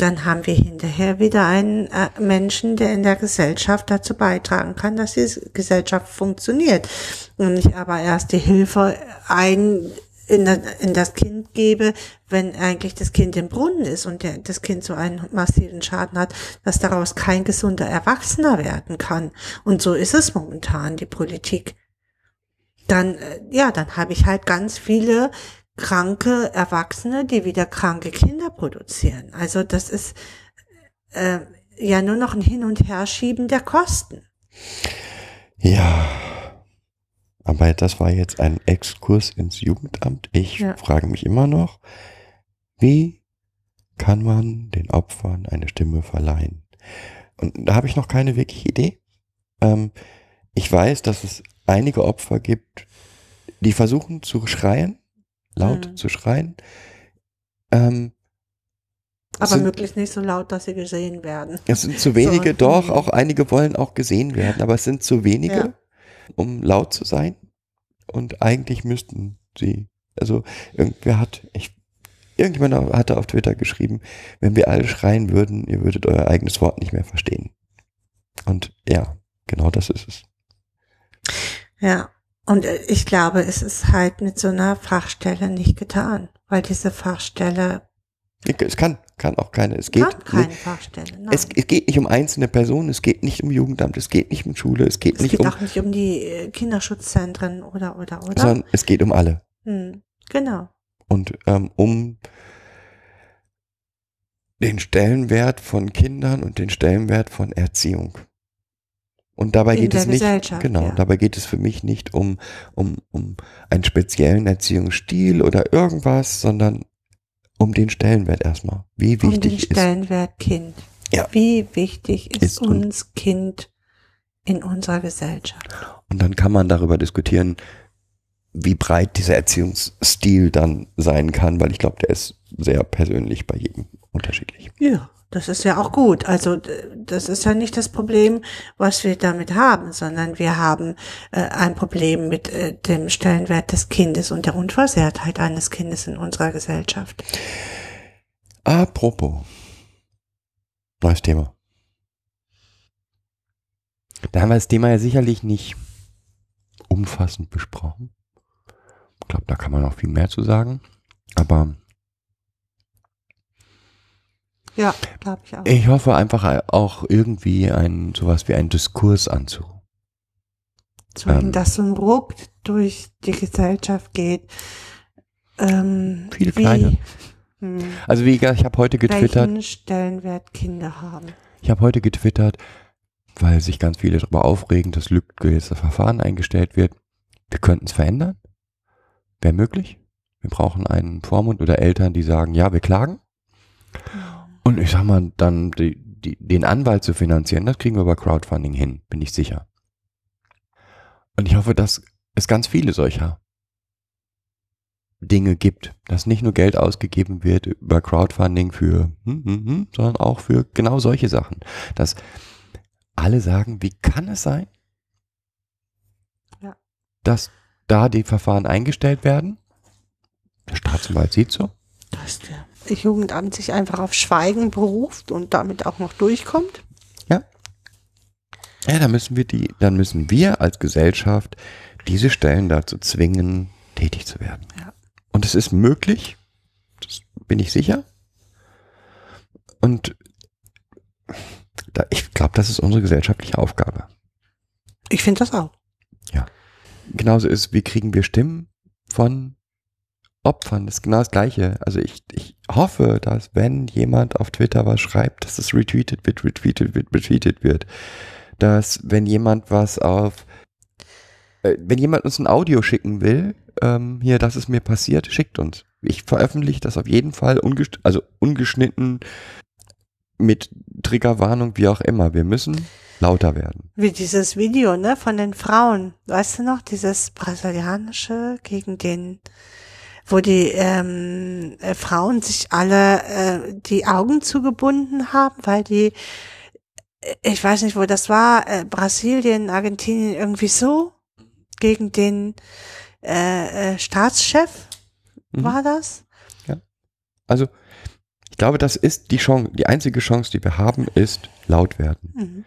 dann haben wir hinterher wieder einen äh, Menschen, der in der Gesellschaft dazu beitragen kann, dass die Gesellschaft funktioniert. Und ich aber erst die Hilfe ein in, das- in das Kind gebe, wenn eigentlich das Kind im Brunnen ist und das Kind so einen massiven Schaden hat, dass daraus kein gesunder Erwachsener werden kann. Und so ist es momentan, die Politik. Dann, äh, ja, dann habe ich halt ganz viele kranke Erwachsene, die wieder kranke Kinder produzieren. Also das ist äh, ja nur noch ein Hin- und Herschieben der Kosten. Ja, aber das war jetzt ein Exkurs ins Jugendamt. Ich Ja. frage mich immer noch, wie kann man den Opfern eine Stimme verleihen? Und da habe ich noch keine wirkliche Idee. Ähm, ich weiß, dass es einige Opfer gibt, die versuchen zu schreien, laut Mhm. zu schreien. Ähm, Aber sind- möglichst nicht so laut, dass sie gesehen werden. Es sind zu wenige, So, doch, hm. auch einige wollen auch gesehen werden, aber es sind zu wenige, Ja. um laut zu sein. Und eigentlich müssten sie, also irgendwer hat, ich, irgendjemand hatte auf Twitter geschrieben, wenn wir alle schreien würden, ihr würdet euer eigenes Wort nicht mehr verstehen. Und ja, genau das ist es. Ja, und äh, ich glaube, es ist halt mit so einer Fachstelle nicht getan, weil diese Fachstelle Es kann, kann auch keine, es geht, hat keine nicht, Fachstelle. Nein. es, es geht nicht um einzelne Personen, es geht nicht um Jugendamt, es geht nicht um Schule, es geht Es nicht geht um, auch nicht um die äh, Kinderschutzzentren oder, oder, oder. sondern es geht um alle. Hm, genau. und ähm, um den Stellenwert von Kindern und den Stellenwert von Erziehung. Und dabei In geht es nicht, genau, ja. dabei geht es für mich nicht um, um, um einen speziellen Erziehungsstil oder irgendwas, sondern um den Stellenwert erstmal. Wie Um den wichtig ist, Stellenwert Kind. Ja. Wie wichtig ist, Ist uns Kind in unserer Gesellschaft? und dann kann man darüber diskutieren, wie breit dieser Erziehungsstil dann sein kann, weil ich glaube, der ist sehr persönlich bei jedem unterschiedlich. Ja, das ist ja auch gut. Also das ist ja nicht das Problem, was wir damit haben, sondern wir haben äh, ein Problem mit äh, dem Stellenwert des Kindes und der Unversehrtheit eines Kindes in unserer Gesellschaft. Apropos. Neues Thema. Da haben wir das Thema ja sicherlich nicht umfassend besprochen. Ich glaube, da kann man noch viel mehr zu sagen. Aber Ja, glaube ich auch. Ich hoffe einfach auch irgendwie ein, sowas wie einen Diskurs anzu. Deswegen, ähm, dass so ein Ruck durch die Gesellschaft geht. Ähm, Viele wie, kleine. Hm, Also wie gesagt, ich habe heute getwittert, welchen Stellenwert Kinder haben. ich habe heute getwittert, weil sich ganz viele darüber aufregen, dass lückengemäß das Verfahren eingestellt wird. Wir könnten es verändern. Wäre möglich. Wir brauchen einen Vormund oder Eltern, die sagen, ja, wir klagen. Und ich sag mal, dann die, die, den Anwalt zu finanzieren, das kriegen wir über Crowdfunding hin, bin ich sicher. Und ich hoffe, dass es ganz viele solcher Dinge gibt, dass nicht nur Geld ausgegeben wird über Crowdfunding für, hm, hm, hm, sondern auch für genau solche Sachen. Dass alle sagen, wie kann es sein, Ja. dass da die Verfahren eingestellt werden? Der Staatsanwalt sieht so. Dass der Jugendamt sich einfach auf Schweigen beruft und damit auch noch durchkommt. Ja, dann müssen wir die, dann müssen wir als Gesellschaft diese Stellen dazu zwingen, tätig zu werden. Ja. Und es ist möglich, das bin ich sicher. Und da, ich glaube, das ist unsere gesellschaftliche Aufgabe. Ich finde das auch. Genauso ist, wie kriegen wir Stimmen von Opfern? Das ist genau das Gleiche. Also ich, ich hoffe, dass wenn jemand auf Twitter was schreibt, dass es retweetet wird, retweetet wird, retweetet wird. Dass wenn jemand was auf, äh, wenn jemand uns ein Audio schicken will, ähm, hier, das ist mir passiert, schickt uns. Ich veröffentliche das auf jeden Fall, ungest also ungeschnitten, mit Triggerwarnung, wie auch immer. Wir müssen lauter werden. Wie dieses Video, ne, von den Frauen. Weißt du noch, dieses brasilianische gegen den, wo die ähm, äh, Frauen sich alle äh, die Augen zugebunden haben, weil die, äh, ich weiß nicht, wo das war, äh, Brasilien, Argentinien, irgendwie so, gegen den äh, äh, Staatschef Mhm. war das? Also, ich glaube, das ist die Chance, die einzige Chance, die wir haben, ist laut werden. Mhm.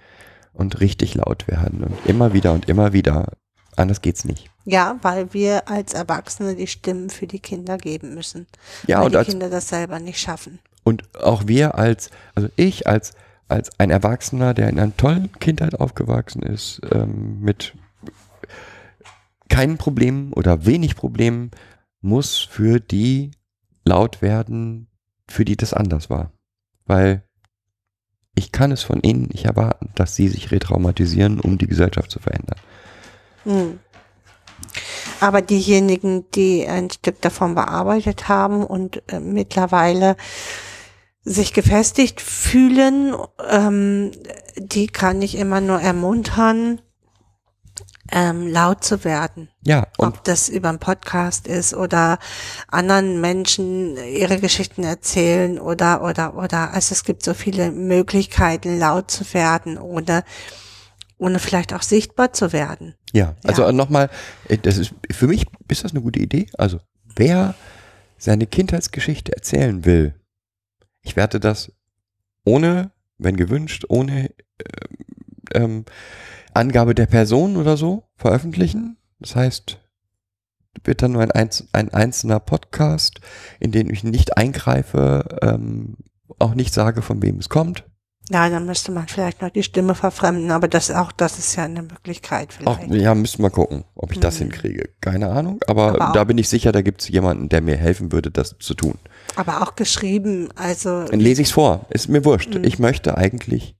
Und richtig laut werden. Und immer wieder und immer wieder. Anders geht's nicht. Ja, weil wir als Erwachsene die Stimmen für die Kinder geben müssen. Ja, weil und die als, Kinder das selber nicht schaffen. und auch wir als, also ich als, als ein Erwachsener, der in einer tollen Kindheit aufgewachsen ist, ähm, mit keinen Problemen oder wenig Problemen, muss für die laut werden, für die das anders war. Weil ich kann es von ihnen nicht erwarten, dass sie sich retraumatisieren, um die Gesellschaft zu verändern. Hm. Aber diejenigen, die ein Stück davon bearbeitet haben und äh, mittlerweile sich gefestigt fühlen, ähm, die kann ich immer nur ermuntern, ähm, laut zu werden. Ja, Ob das über einen Podcast ist oder anderen Menschen ihre Geschichten erzählen oder, oder, oder. Also es gibt so viele Möglichkeiten, laut zu werden, ohne, ohne vielleicht auch sichtbar zu werden. Ja, also Ja. nochmal, äh, das ist für mich ist das eine gute Idee. Also wer seine Kindheitsgeschichte erzählen will, ich werde das ohne, wenn gewünscht, ohne äh, ähm, Angabe der Person oder so veröffentlichen. Das heißt, wird dann nur ein, einz ein einzelner Podcast, in den ich nicht eingreife, ähm, auch nicht sage, von wem es kommt. Ja, dann müsste man vielleicht noch die Stimme verfremden, aber das auch, das ist ja eine Möglichkeit Auch, vielleicht. ja, müssen wir gucken, ob ich das Mhm. hinkriege. Keine Ahnung, aber, Aber auch- da bin ich sicher, da gibt es jemanden, der mir helfen würde, das zu tun. Aber auch geschrieben, also Dann lese ich es vor. Ist mir wurscht. Mhm. Ich möchte eigentlich.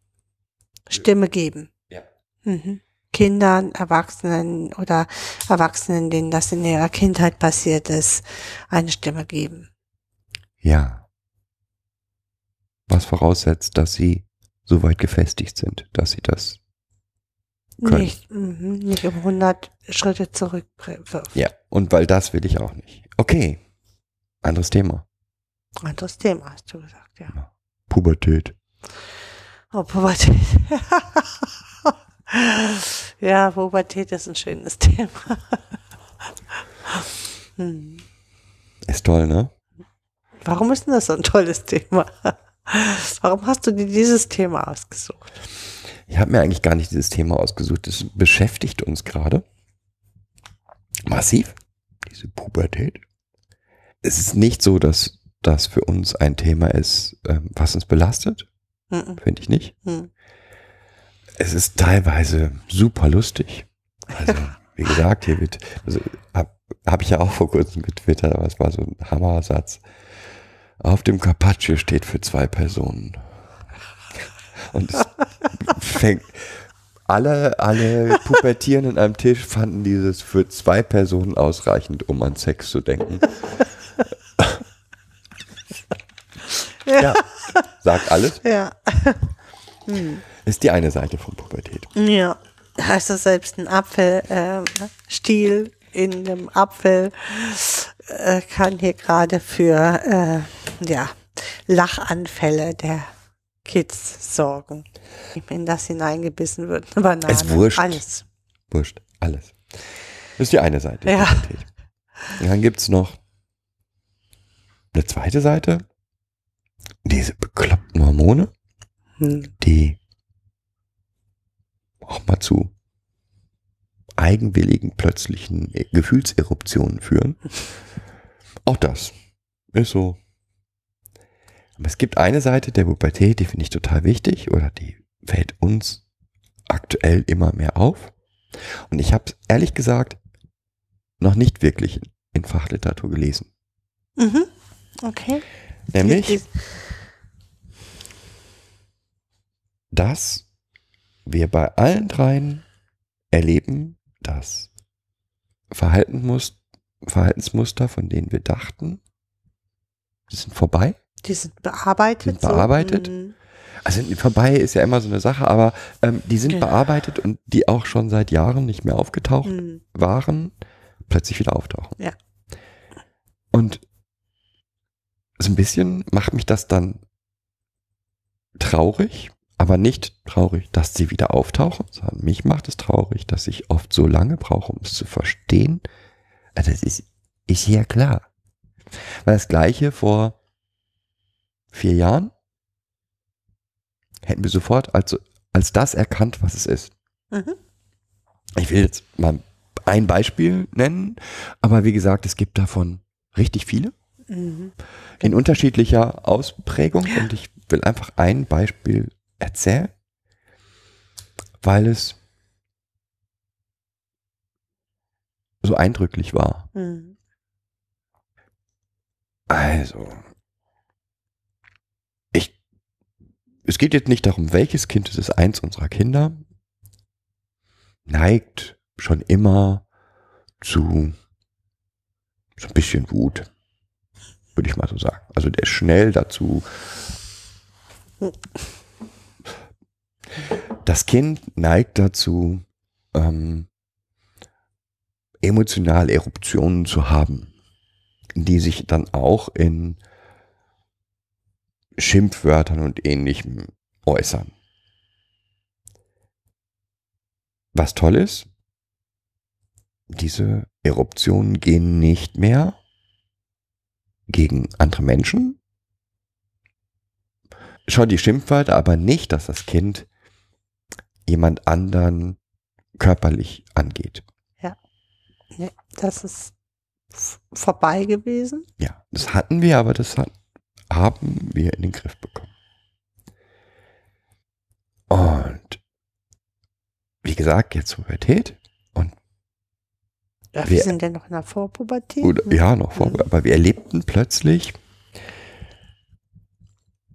Stimme geben. Ja. Mhm. Kindern, Erwachsenen oder Erwachsenen, denen das in ihrer Kindheit passiert ist, eine Stimme geben. Ja. Was voraussetzt, dass sie so weit gefestigt sind, dass sie das. Können. Nicht, mhm, nicht um 100 Schritte zurück. Ja. Und weil das will ich auch nicht. Okay. Anderes Thema. Anderes Thema, hast du gesagt, ja. Pubertät. Oh, Pubertät. ja, Pubertät ist ein schönes Thema. hm. Ist toll, ne? Warum ist denn das so ein tolles Thema? Warum hast du dir dieses Thema ausgesucht? Ich habe mir eigentlich gar nicht dieses Thema ausgesucht. Das beschäftigt uns gerade. Massiv. Diese Pubertät. Es ist nicht so, dass das für uns ein Thema ist, ähm, was uns belastet. Mhm. Finde ich nicht. Mhm. Es ist teilweise super lustig. Also, wie gesagt, hier wird, also, habe hab ich ja auch vor kurzem getwittert, aber es war so ein Hammersatz. Auf dem Carpaccio steht für zwei Personen. Und es fängt, alle, alle Pubertierenden am Tisch fanden dieses für zwei Personen ausreichend, um an Sex zu denken. ja, sagt alles. Ja. Ist die eine Seite von Pubertät. Ja. Also selbst ein Apfelstiel in einem Apfel äh, kann hier gerade für äh, ja, Lachanfälle der Kids sorgen. In das hineingebissen wird. Eine Banane. Ist wurscht. Alles. Wurscht, alles. Das ist die eine Seite. Ja. Und dann gibt's noch eine zweite Seite. Diese bekloppten Hormone, Hm. die auch mal zu eigenwilligen, plötzlichen Gefühlseruptionen führen. Auch das ist so. Aber es gibt eine Seite der Pubertät, die finde ich total wichtig oder die fällt uns aktuell immer mehr auf. Und ich habe es ehrlich gesagt noch nicht wirklich in Fachliteratur gelesen. Mhm. Okay. Nämlich, dass wir bei allen dreien erleben, Verhaltensmus- Verhaltensmuster, von denen wir dachten, die sind vorbei. Die sind bearbeitet. Sind bearbeitet? So. Mhm. Also vorbei ist ja immer so eine Sache, aber ähm, die sind Genau. bearbeitet und die auch schon seit Jahren nicht mehr aufgetaucht Mhm. waren, plötzlich wieder auftauchen. Ja. Und so ein bisschen macht mich das dann traurig, aber nicht traurig, dass sie wieder auftauchen, sondern mich macht es traurig, dass ich oft so lange brauche, um es zu verstehen. Also das ist, ist ja klar. Weil das gleiche vor vier Jahren hätten wir sofort als, als das erkannt, was es ist. Mhm. Ich will jetzt mal ein Beispiel nennen, aber wie gesagt, es gibt davon richtig viele Mhm. in unterschiedlicher Ausprägung und ich will einfach ein Beispiel erzählen, weil es so eindrücklich war. Mhm. Also, ich, es geht jetzt nicht darum, welches Kind es ist. Eins unserer Kinder neigt schon immer zu so ein bisschen Wut, würde ich mal so sagen. Also der ist schnell dazu. Das Kind neigt dazu, ähm, emotional Eruptionen zu haben die sich dann auch in Schimpfwörtern und ähnlichem äußern. Was toll ist, diese Eruptionen gehen nicht mehr gegen andere Menschen. Schon die Schimpfwörter, aber nicht, dass das Kind jemand anderen körperlich angeht. Ja, das ist vorbei gewesen. Ja, das hatten wir, aber das hat, haben wir in den Griff bekommen. Und wie gesagt, jetzt Pubertät und Wir- wir sind ja noch in der Vorpubertät. oder, ne? ja noch vor, Mhm. aber wir erlebten plötzlich,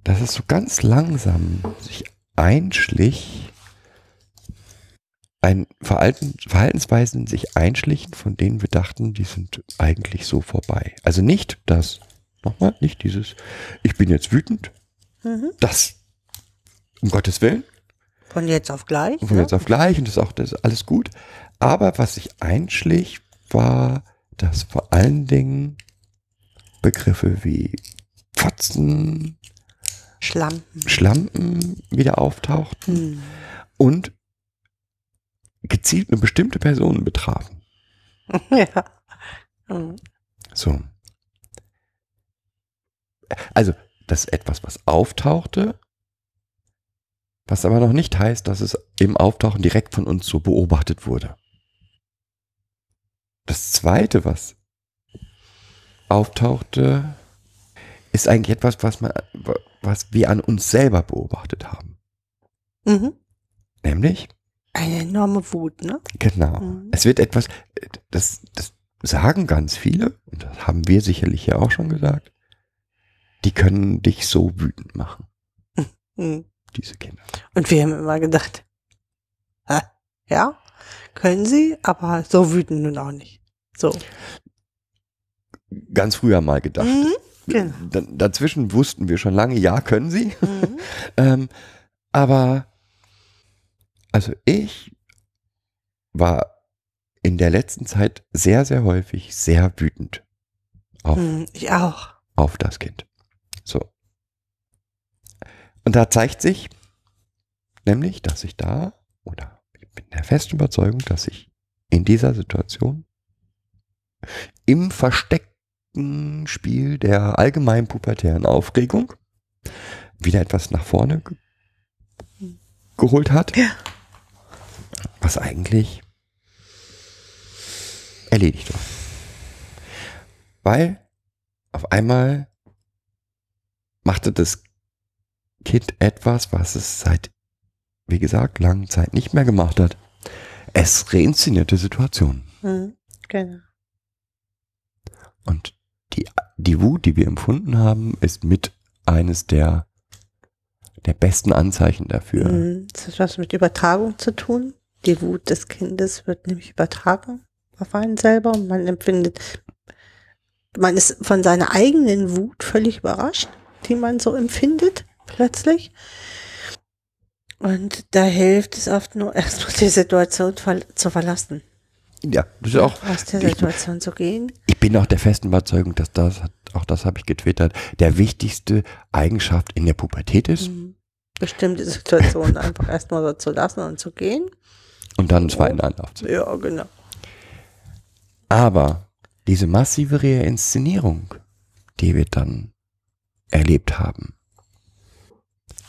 dass es so ganz langsam sich einschlich, ein Verhalten, Verhaltensweisen sich einschlichen, von denen wir dachten, die sind eigentlich so vorbei. Also nicht das, nochmal, nicht dieses, ich bin jetzt wütend, Mhm. das, um Gottes Willen, Von jetzt auf gleich. von ne? jetzt auf gleich und das ist auch das ist alles gut. Aber was sich einschlich, war, dass vor allen Dingen Begriffe wie Fotzen, Schlampen. Schlampen wieder auftauchten Hm. und gezielt eine bestimmte Person betrafen. ja. Mhm. So. Also, das ist etwas, was auftauchte, was aber noch nicht heißt, dass es im Auftauchen direkt von uns so beobachtet wurde. Das zweite, was auftauchte, ist eigentlich etwas, was man, was wir an uns selber beobachtet haben. Mhm. Nämlich, Eine enorme Wut, ne? genau, Mhm. es wird etwas, das, das sagen ganz viele, und das haben wir sicherlich ja auch schon gesagt, die können dich so wütend machen, Mhm. diese Kinder. Und wir haben immer gedacht, hä? ja, können sie, aber so wütend nun auch nicht. So. Ganz früher mal gedacht. Mhm. Genau. Da, dazwischen wussten wir schon lange, ja, können sie. Mhm. Ähm, aber, also ich war in der letzten Zeit sehr, sehr häufig sehr wütend auf, Mhm. Ich auch. auf das Kind. So. Und da zeigt sich nämlich, dass ich da, oder ich bin der festen Überzeugung, dass ich in dieser Situation im versteckten Spiel der allgemeinen pubertären Aufregung wieder etwas nach vorne ge geholt hat, Ja. Was eigentlich erledigt war. Weil auf einmal machte das Kind etwas, was es seit, wie gesagt, langen Zeit nicht mehr gemacht hat. Es reinszenierte Situationen. Mhm. Genau. Und die, die Wut, die wir empfunden haben, ist mit eines der, der besten Anzeichen dafür. Mhm. Das hat was mit Übertragung zu tun. Die Wut des Kindes wird nämlich übertragen auf einen selber und man empfindet, man ist von seiner eigenen Wut völlig überrascht, die man so empfindet, plötzlich. Und da hilft es oft nur erstmal die Situation zu verlassen. Ja, das ist auch, Aus der ich, Situation zu gehen. ich bin auch der festen Überzeugung, dass das, auch das habe ich getwittert, der wichtigste Eigenschaft in der Pubertät ist Mhm. Bestimmte Situationen einfach erstmal so zu lassen und zu gehen. Und dann einen zweiten Anlauf Ja, genau. Aber diese massive Reinszenierung, die wir dann erlebt haben,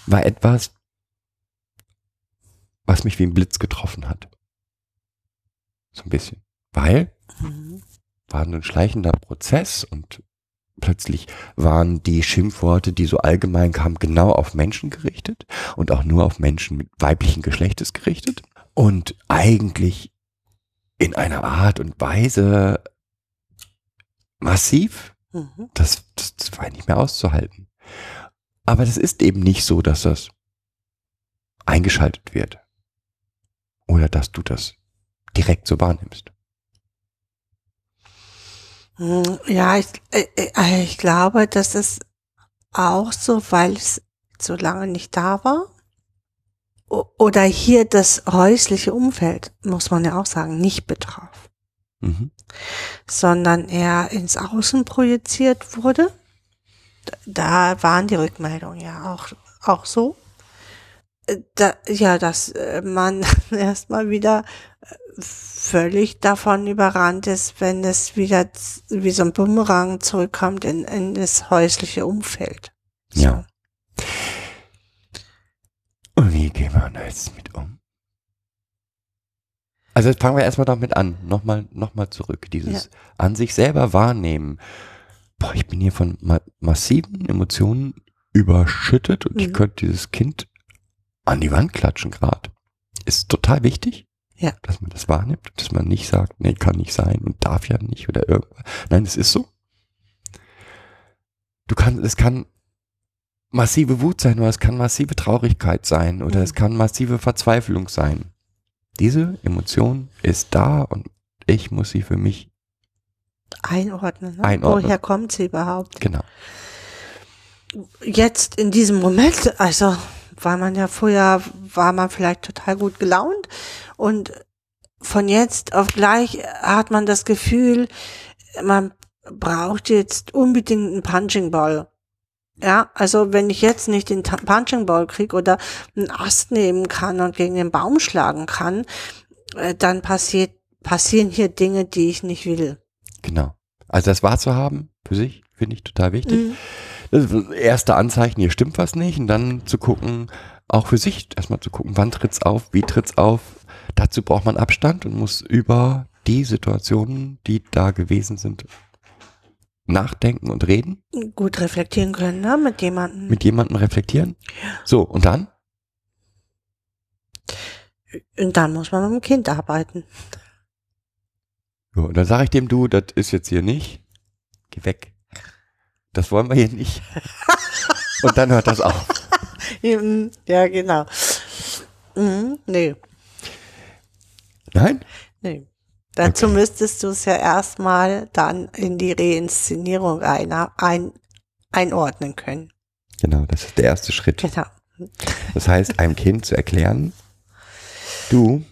war etwas, was mich wie ein Blitz getroffen hat. So ein bisschen. Weil Mhm. war ein schleichender Prozess und plötzlich waren die Schimpfworte, die so allgemein kamen, genau auf Menschen gerichtet und auch nur auf Menschen mit weiblichen Geschlechtes gerichtet und eigentlich in einer Art und Weise massiv, Mhm. das, das, das war nicht mehr auszuhalten. Aber das ist eben nicht so, dass das eingeschaltet wird oder dass du das direkt so wahrnimmst. Hm, Ja, ich, äh, äh, ich glaube, das ist auch so, weil es so lange nicht da war. Oder hier das häusliche Umfeld, muss man ja auch sagen, nicht betraf, Mhm. sondern eher ins Außen projiziert wurde. Da waren die Rückmeldungen ja auch, auch so. Äh, Da, ja, dass äh, man erstmal wieder äh, völlig davon überrannt ist, wenn es wieder wie so ein Bumerang zurückkommt in, in das häusliche Umfeld. So. Ja. Und wie gehen wir da jetzt mit um? Also jetzt fangen wir erstmal damit an. Nochmal, nochmal zurück. Dieses an sich selber wahrnehmen. Boah, ich bin hier von ma massiven Emotionen überschüttet und ich Mhm. könnte dieses Kind an die Wand klatschen gerade. Ist total wichtig. Ja. Dass man das wahrnimmt, dass man nicht sagt, nee, kann nicht sein und darf ja nicht oder irgendwas. Nein, es ist so. Du kannst, es kann massive Wut sein oder es kann massive Traurigkeit sein oder Mhm. es kann massive Verzweiflung sein. Diese Emotion ist da und ich muss sie für mich, Einordnen. Ne? Einordnen. Woher kommt sie überhaupt? genau. Jetzt in diesem Moment, also war man ja vorher, war man vielleicht total gut gelaunt und von jetzt auf gleich hat man das Gefühl, man braucht jetzt unbedingt einen Punching Ball. Ja, also wenn ich jetzt nicht den Punching Ball krieg oder einen Ast nehmen kann und gegen den Baum schlagen kann, äh, dann passiert, passieren hier Dinge, die ich nicht will. Genau. Also das wahrzuhaben für sich finde ich total wichtig. Mhm. Das erste Anzeichen, hier stimmt was nicht und dann zu gucken, auch für sich erstmal zu gucken, wann tritt's auf, wie tritt's auf. Dazu braucht man Abstand und muss über die Situationen, die da gewesen sind, nachdenken und reden, Gut reflektieren können, ne? Mit jemandem. mit jemandem reflektieren. So, und dann? Und dann muss man mit dem Kind arbeiten. Ja, und dann sage ich dem, du, das ist jetzt hier nicht. Geh weg. Das wollen wir hier nicht. und dann hört das auf. Ja, genau. Mhm, nee, Nein? nee. Dazu müsstest du es ja erstmal dann in die Reinszenierung einer, ein, einordnen können. Genau, das ist der erste Schritt. Genau. Das heißt, einem Kind zu erklären, du,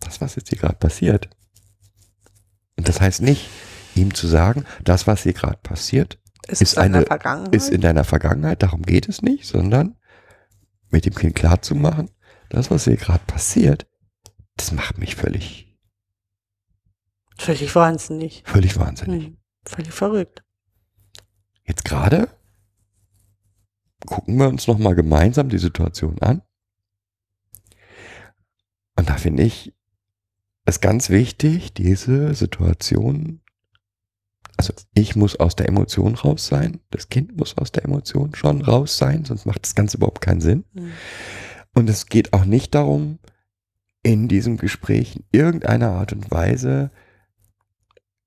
das, was jetzt hier gerade passiert. Und das heißt nicht, ihm zu sagen, das, was hier gerade passiert, Ist, Ist eine- ist in deiner Vergangenheit, darum geht es nicht, sondern mit dem Kind klarzumachen, das, was hier gerade passiert, das macht mich völlig, Völlig wahnsinnig. völlig wahnsinnig. Hm, völlig verrückt. Jetzt gerade gucken wir uns nochmal gemeinsam die Situation an. Und da finde ich es ganz wichtig, diese Situation, also ich muss aus der Emotion raus sein, das Kind muss aus der Emotion schon raus sein, sonst macht das Ganze überhaupt keinen Sinn. Hm. Und es geht auch nicht darum, in diesem Gespräch in irgendeiner Art und Weise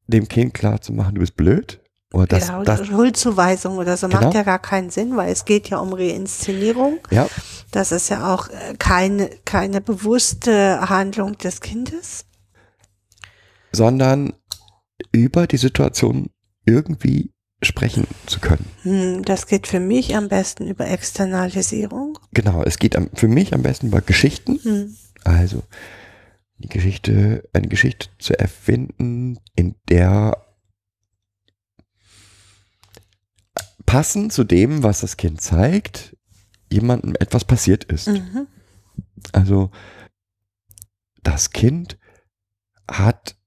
dem Kind klar zu machen, du bist blöd. Oder das, ja, das, Schuldzuweisung oder so Genau. macht ja gar keinen Sinn, weil es geht ja um Reinszenierung. ja, Das ist ja auch äh, keine, keine bewusste Handlung des Kindes. sondern über die Situation irgendwie sprechen zu können. Hm, Das geht für mich am besten über Externalisierung. Genau, es geht am, für mich am besten über Geschichten. Hm. Also die Geschichte, eine Geschichte zu erfinden, in der passend zu dem, was das Kind zeigt, jemandem etwas passiert ist. Mhm. Also das Kind hat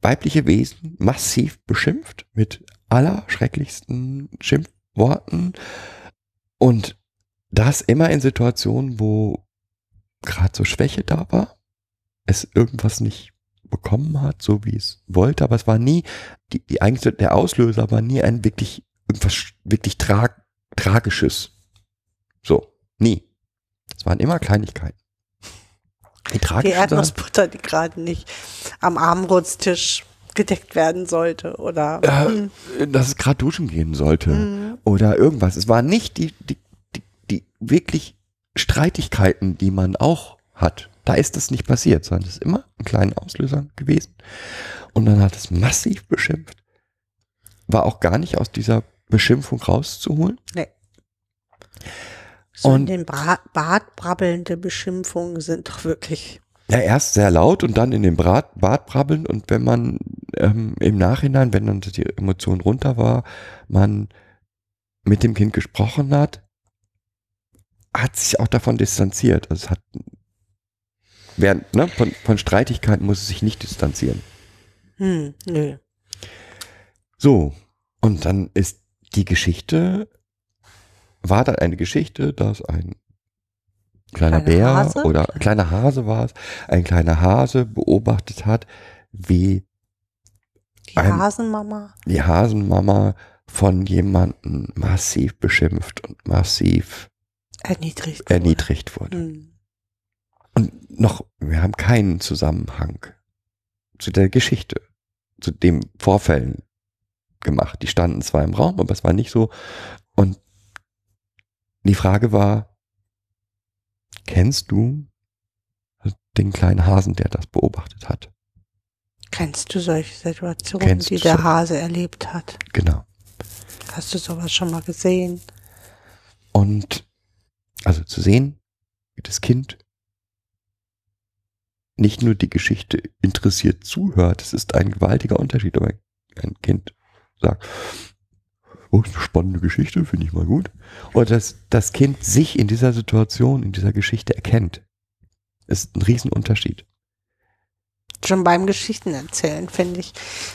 weibliche Wesen massiv beschimpft mit allerschrecklichsten Schimpfworten und das immer in Situationen, wo gerade so Schwäche da war, es irgendwas nicht bekommen hat, so wie es wollte, aber es war nie, die, die eigentlich der Auslöser war nie ein wirklich, irgendwas wirklich tra Tragisches. So, nie. Es waren immer Kleinigkeiten. Die Die Erdnussbutter, die gerade nicht am Armbrutstisch gedeckt werden sollte oder hm. äh, dass es gerade duschen gehen sollte Mhm. oder irgendwas. Es waren nicht die, die, die, die wirklich Streitigkeiten, die man auch hat. Da ist das nicht passiert, sondern es ist immer ein kleiner Auslöser gewesen. Und dann hat es massiv beschimpft. War auch gar nicht aus dieser Beschimpfung rauszuholen. so in Und- den Bra Bad brabbelnde Beschimpfungen sind doch wirklich Ja, erst sehr laut und dann in den Brat, Bad brabbeln und wenn man ähm, im Nachhinein, wenn dann die Emotion runter war, man mit dem Kind gesprochen hat, hat sich auch davon distanziert. Also es hat während ne, von, von Streitigkeiten muss es sich nicht distanzieren. hm, nö. So, und dann ist die Geschichte, war dann eine Geschichte, dass ein kleiner Kleiner Bär Hase? oder kleiner Hase war es, ein kleiner Hase beobachtet hat, wie Die Ein- Hasenmama. die Hasenmama von jemandem massiv beschimpft und massiv Erniedrigt. wurde. erniedrigt wurde. Hm. Und noch, wir haben keinen Zusammenhang zu der Geschichte, zu den Vorfällen gemacht. Die standen zwar im Raum, aber es war nicht so. Und die Frage war, kennst du den kleinen Hasen, der das beobachtet hat? Kennst du solche Situationen, Kennst die der so- Hase erlebt hat? Genau. Hast du sowas schon mal gesehen? Und also zu sehen, wie das Kind nicht nur die Geschichte interessiert zuhört, es ist ein gewaltiger Unterschied, ob ein Kind sagt, oh, eine spannende Geschichte, finde ich mal gut. Oder dass das Kind sich in dieser Situation, in dieser Geschichte erkennt. Ist ein Riesenunterschied. Schon beim Geschichtenerzählen, finde ich,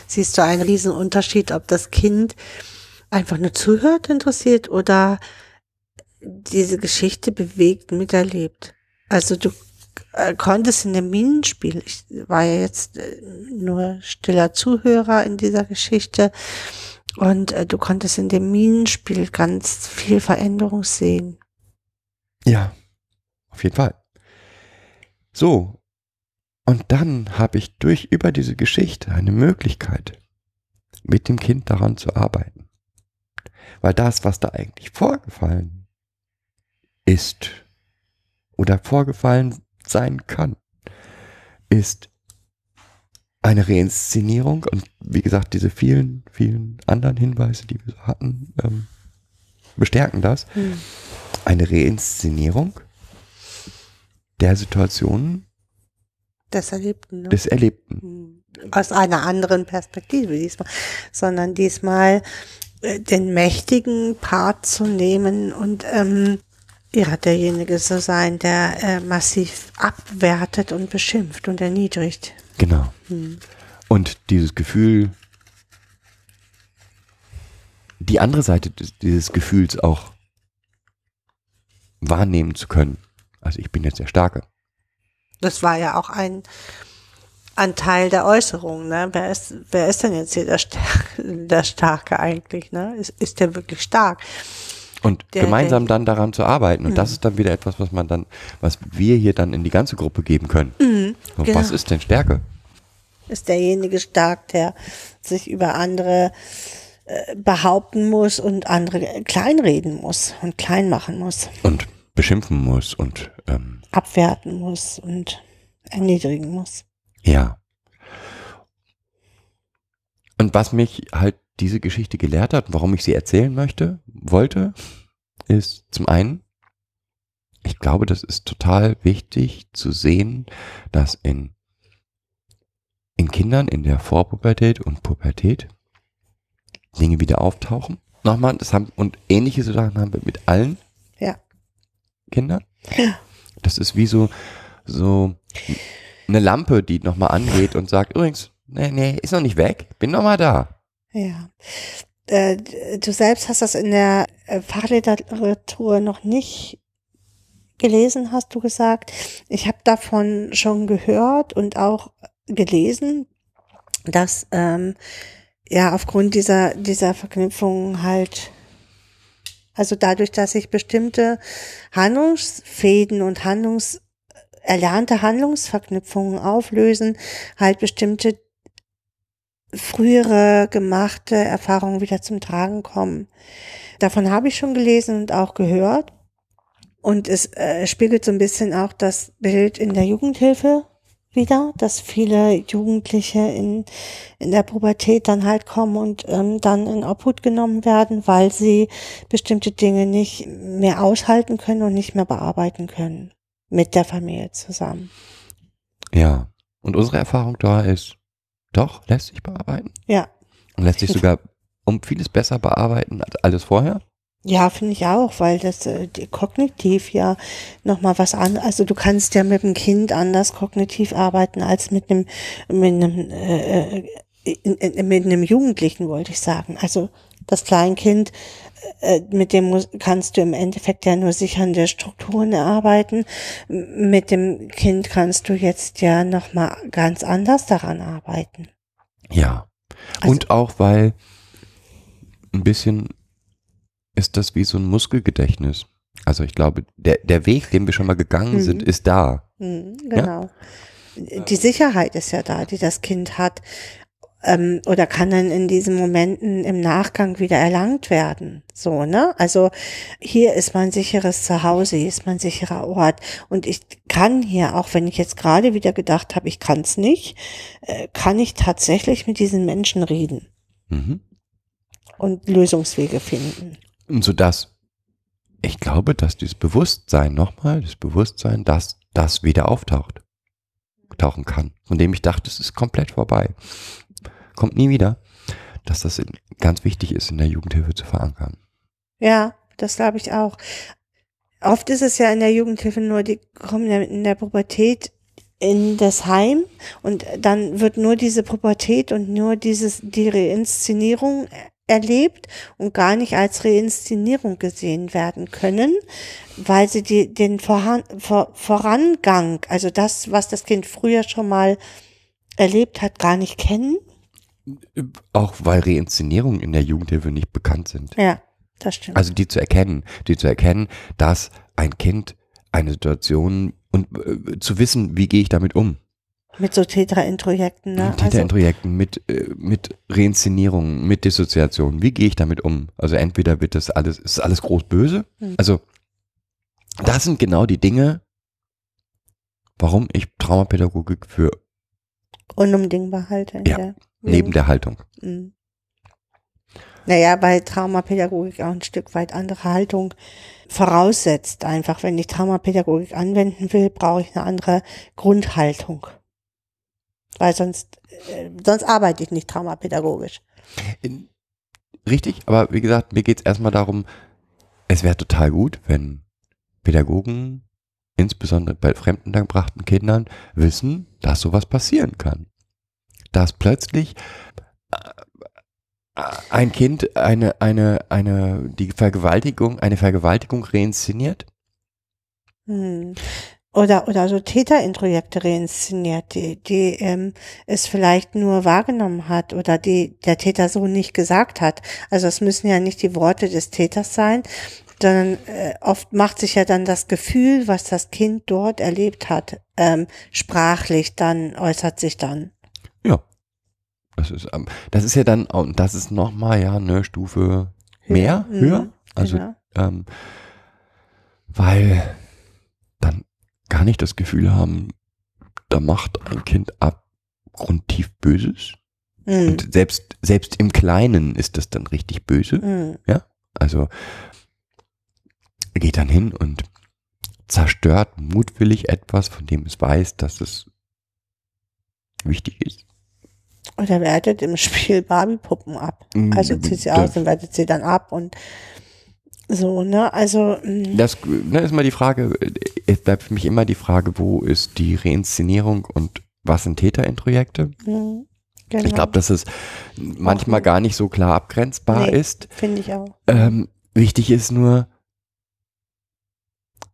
siehst du einen riesen Unterschied, ob das Kind einfach nur zuhört, interessiert oder diese Geschichte bewegt, miterlebt. Also du äh, konntest in dem Minenspiel, ich war ja jetzt äh, nur stiller Zuhörer in dieser Geschichte, und äh, du konntest in dem Minenspiel ganz viel Veränderung sehen. Ja, auf jeden Fall. So. Und dann habe ich durch über diese Geschichte eine Möglichkeit, mit dem Kind daran zu arbeiten. Weil das, was da eigentlich vorgefallen ist oder vorgefallen sein kann, ist eine Reinszenierung und wie gesagt, diese vielen, vielen anderen Hinweise, die wir so hatten, ähm, bestärken das. Hm. Eine Reinszenierung der Situationen Das Erlebten, ne? des Erlebten. Hm. Aus einer anderen Perspektive diesmal, sondern diesmal äh, den mächtigen Part zu nehmen und ähm, ja, derjenige zu sein, der äh, massiv abwertet und beschimpft und erniedrigt. Genau. Hm. Und dieses Gefühl, die andere Seite dieses Gefühls auch wahrnehmen zu können. Also ich bin jetzt der Starke. Das war ja auch ein, ein Teil der Äußerung, ne? Wer ist, wer ist denn jetzt hier der, Starke, der Starke eigentlich, ne? Ist, ist der wirklich stark? Und Der- gemeinsam dann daran zu arbeiten. Und das ist dann wieder etwas, was man dann, was wir hier dann in die ganze Gruppe geben können. Und genau. was ist denn Stärke? Ist derjenige stark, der sich über andere äh, behaupten muss und andere kleinreden muss und klein machen muss, Und beschimpfen muss und ähm, abwerten muss und erniedrigen muss. Ja. Und was mich halt diese Geschichte gelehrt hat, warum ich sie erzählen möchte, wollte, ist zum einen, ich glaube, das ist total wichtig zu sehen, dass in, in Kindern in der Vorpubertät und Pubertät Dinge wieder auftauchen. Nochmal, das haben, und ähnliche Sachen haben wir mit allen Ja. Kindern. Das ist wie so, so eine Lampe, die nochmal angeht und sagt, übrigens, nee, nee, ist noch nicht weg, bin noch mal da. Ja. Äh, du selbst hast das in der äh, Fachliteratur noch nicht gelesen, hast du gesagt. Ich habe davon schon gehört und auch gelesen, dass ähm, ja aufgrund dieser dieser Verknüpfung halt also dadurch, dass sich bestimmte Handlungsfäden und Handlungs erlernte Handlungsverknüpfungen auflösen, halt bestimmte frühere gemachte Erfahrungen wieder zum Tragen kommen. Davon habe ich schon gelesen und auch gehört. Und es äh, spiegelt so ein bisschen auch das Bild in der Jugendhilfe wieder, dass viele Jugendliche in, in der Pubertät dann halt kommen und ähm, dann in Obhut genommen werden, weil sie bestimmte Dinge nicht mehr aushalten können und nicht mehr bearbeiten können mit der Familie zusammen. Ja. Und unsere Erfahrung da ist, doch, lässt sich bearbeiten. Ja, Und lässt sich sogar um vieles besser bearbeiten als alles vorher. Ja, finde ich auch, weil das äh, kognitiv ja nochmal was an, also du kannst ja mit dem Kind anders kognitiv arbeiten als mit einem mit einem äh, äh, in, in, mit einem Jugendlichen wollte ich sagen. Also das Kleinkind, mit dem kannst du im Endeffekt ja nur sichernde Strukturen erarbeiten. Mit dem Kind kannst du jetzt ja nochmal ganz anders daran arbeiten. Ja. Also- und auch, weil ein bisschen ist das wie so ein Muskelgedächtnis. Also ich glaube, der, der Weg, den wir schon mal gegangen Mhm. sind, ist da. Mhm, genau. Die Sicherheit ist ja da, die das Kind hat. Ähm, oder kann dann in diesen Momenten im Nachgang wieder erlangt werden. So, ne? Also hier ist mein sicheres Zuhause, hier ist mein sicherer Ort. Und ich kann hier, auch wenn ich jetzt gerade wieder gedacht habe, ich kann es nicht, äh, kann ich tatsächlich mit diesen Menschen reden Mhm. und Lösungswege finden. Und so dass ich glaube, dass dieses Bewusstsein nochmal, das Bewusstsein, dass das wieder auftaucht, tauchen kann, von dem ich dachte, es ist komplett vorbei, kommt nie wieder, dass das ganz wichtig ist, in der Jugendhilfe zu verankern. Ja, das glaube ich auch. Oft ist es ja in der Jugendhilfe nur, die kommen in der Pubertät in das Heim und dann wird nur diese Pubertät und nur dieses, die Reinszenierung erlebt und gar nicht als Reinszenierung gesehen werden können, weil sie die, den Vorhan vor, Vorangang, also das, was das Kind früher schon mal erlebt hat, gar nicht kennen. Auch weil Reinszenierungen in der Jugendhilfe nicht bekannt sind. Ja, das stimmt. Also die zu erkennen, die zu erkennen, dass ein Kind eine Situation und äh, zu wissen, wie gehe ich damit um. Mit so Täterintrojekten, ne? Mit Täterintrojekten, mit, äh, mit Reinszenierungen, mit Dissoziationen. Wie gehe ich damit um? Also entweder wird das alles, ist alles groß böse. Hm. Also das sind genau die Dinge, warum ich Traumapädagogik für unumdingbar halte. in Ja, der neben Jugend. der Haltung. Mhm. Naja, bei Traumapädagogik auch ein Stück weit andere Haltung voraussetzt. Einfach, wenn ich Traumapädagogik anwenden will, brauche ich eine andere Grundhaltung. Weil sonst, äh, sonst arbeite ich nicht traumapädagogisch. In, richtig, aber wie gesagt, mir geht's erstmal darum, es wäre total gut, wenn Pädagogen, insbesondere bei fremdengebrachten Kindern, wissen, dass sowas passieren kann. Dass plötzlich äh, ein Kind eine, eine, eine, die Vergewaltigung, eine Vergewaltigung reinszeniert. Hm. Oder, oder so Täterintrojekte reinszeniert, die, die ähm, es vielleicht nur wahrgenommen hat oder die der Täter so nicht gesagt hat. Also es müssen ja nicht die Worte des Täters sein, sondern äh, oft macht sich ja dann das Gefühl, was das Kind dort erlebt hat, ähm, sprachlich dann, äußert sich dann. Ja. Das ist, ähm, das ist ja dann, und das ist nochmal ja eine Stufe mehr, Mhm, höher. Also, genau. ähm, weil dann gar nicht das Gefühl haben, da macht ein Kind abgrundtief Böses. Mhm. Und selbst, selbst im Kleinen ist das dann richtig böse. Mhm. Also geht dann hin und zerstört mutwillig etwas, von dem es weiß, dass es wichtig ist. Oder wertet im Spiel Barbie-Puppen ab. Also zieht sie aus und wertet sie dann ab und so, ne? Also, mh, Das ne, ist mal die Frage, es bleibt für mich immer die Frage, wo ist die Reinszenierung und was sind Täterintrojekte? mh, genau. Ich glaube, dass es manchmal gar nicht so klar abgrenzbar Nee. ist. Finde ich auch. Ähm, wichtig ist nur,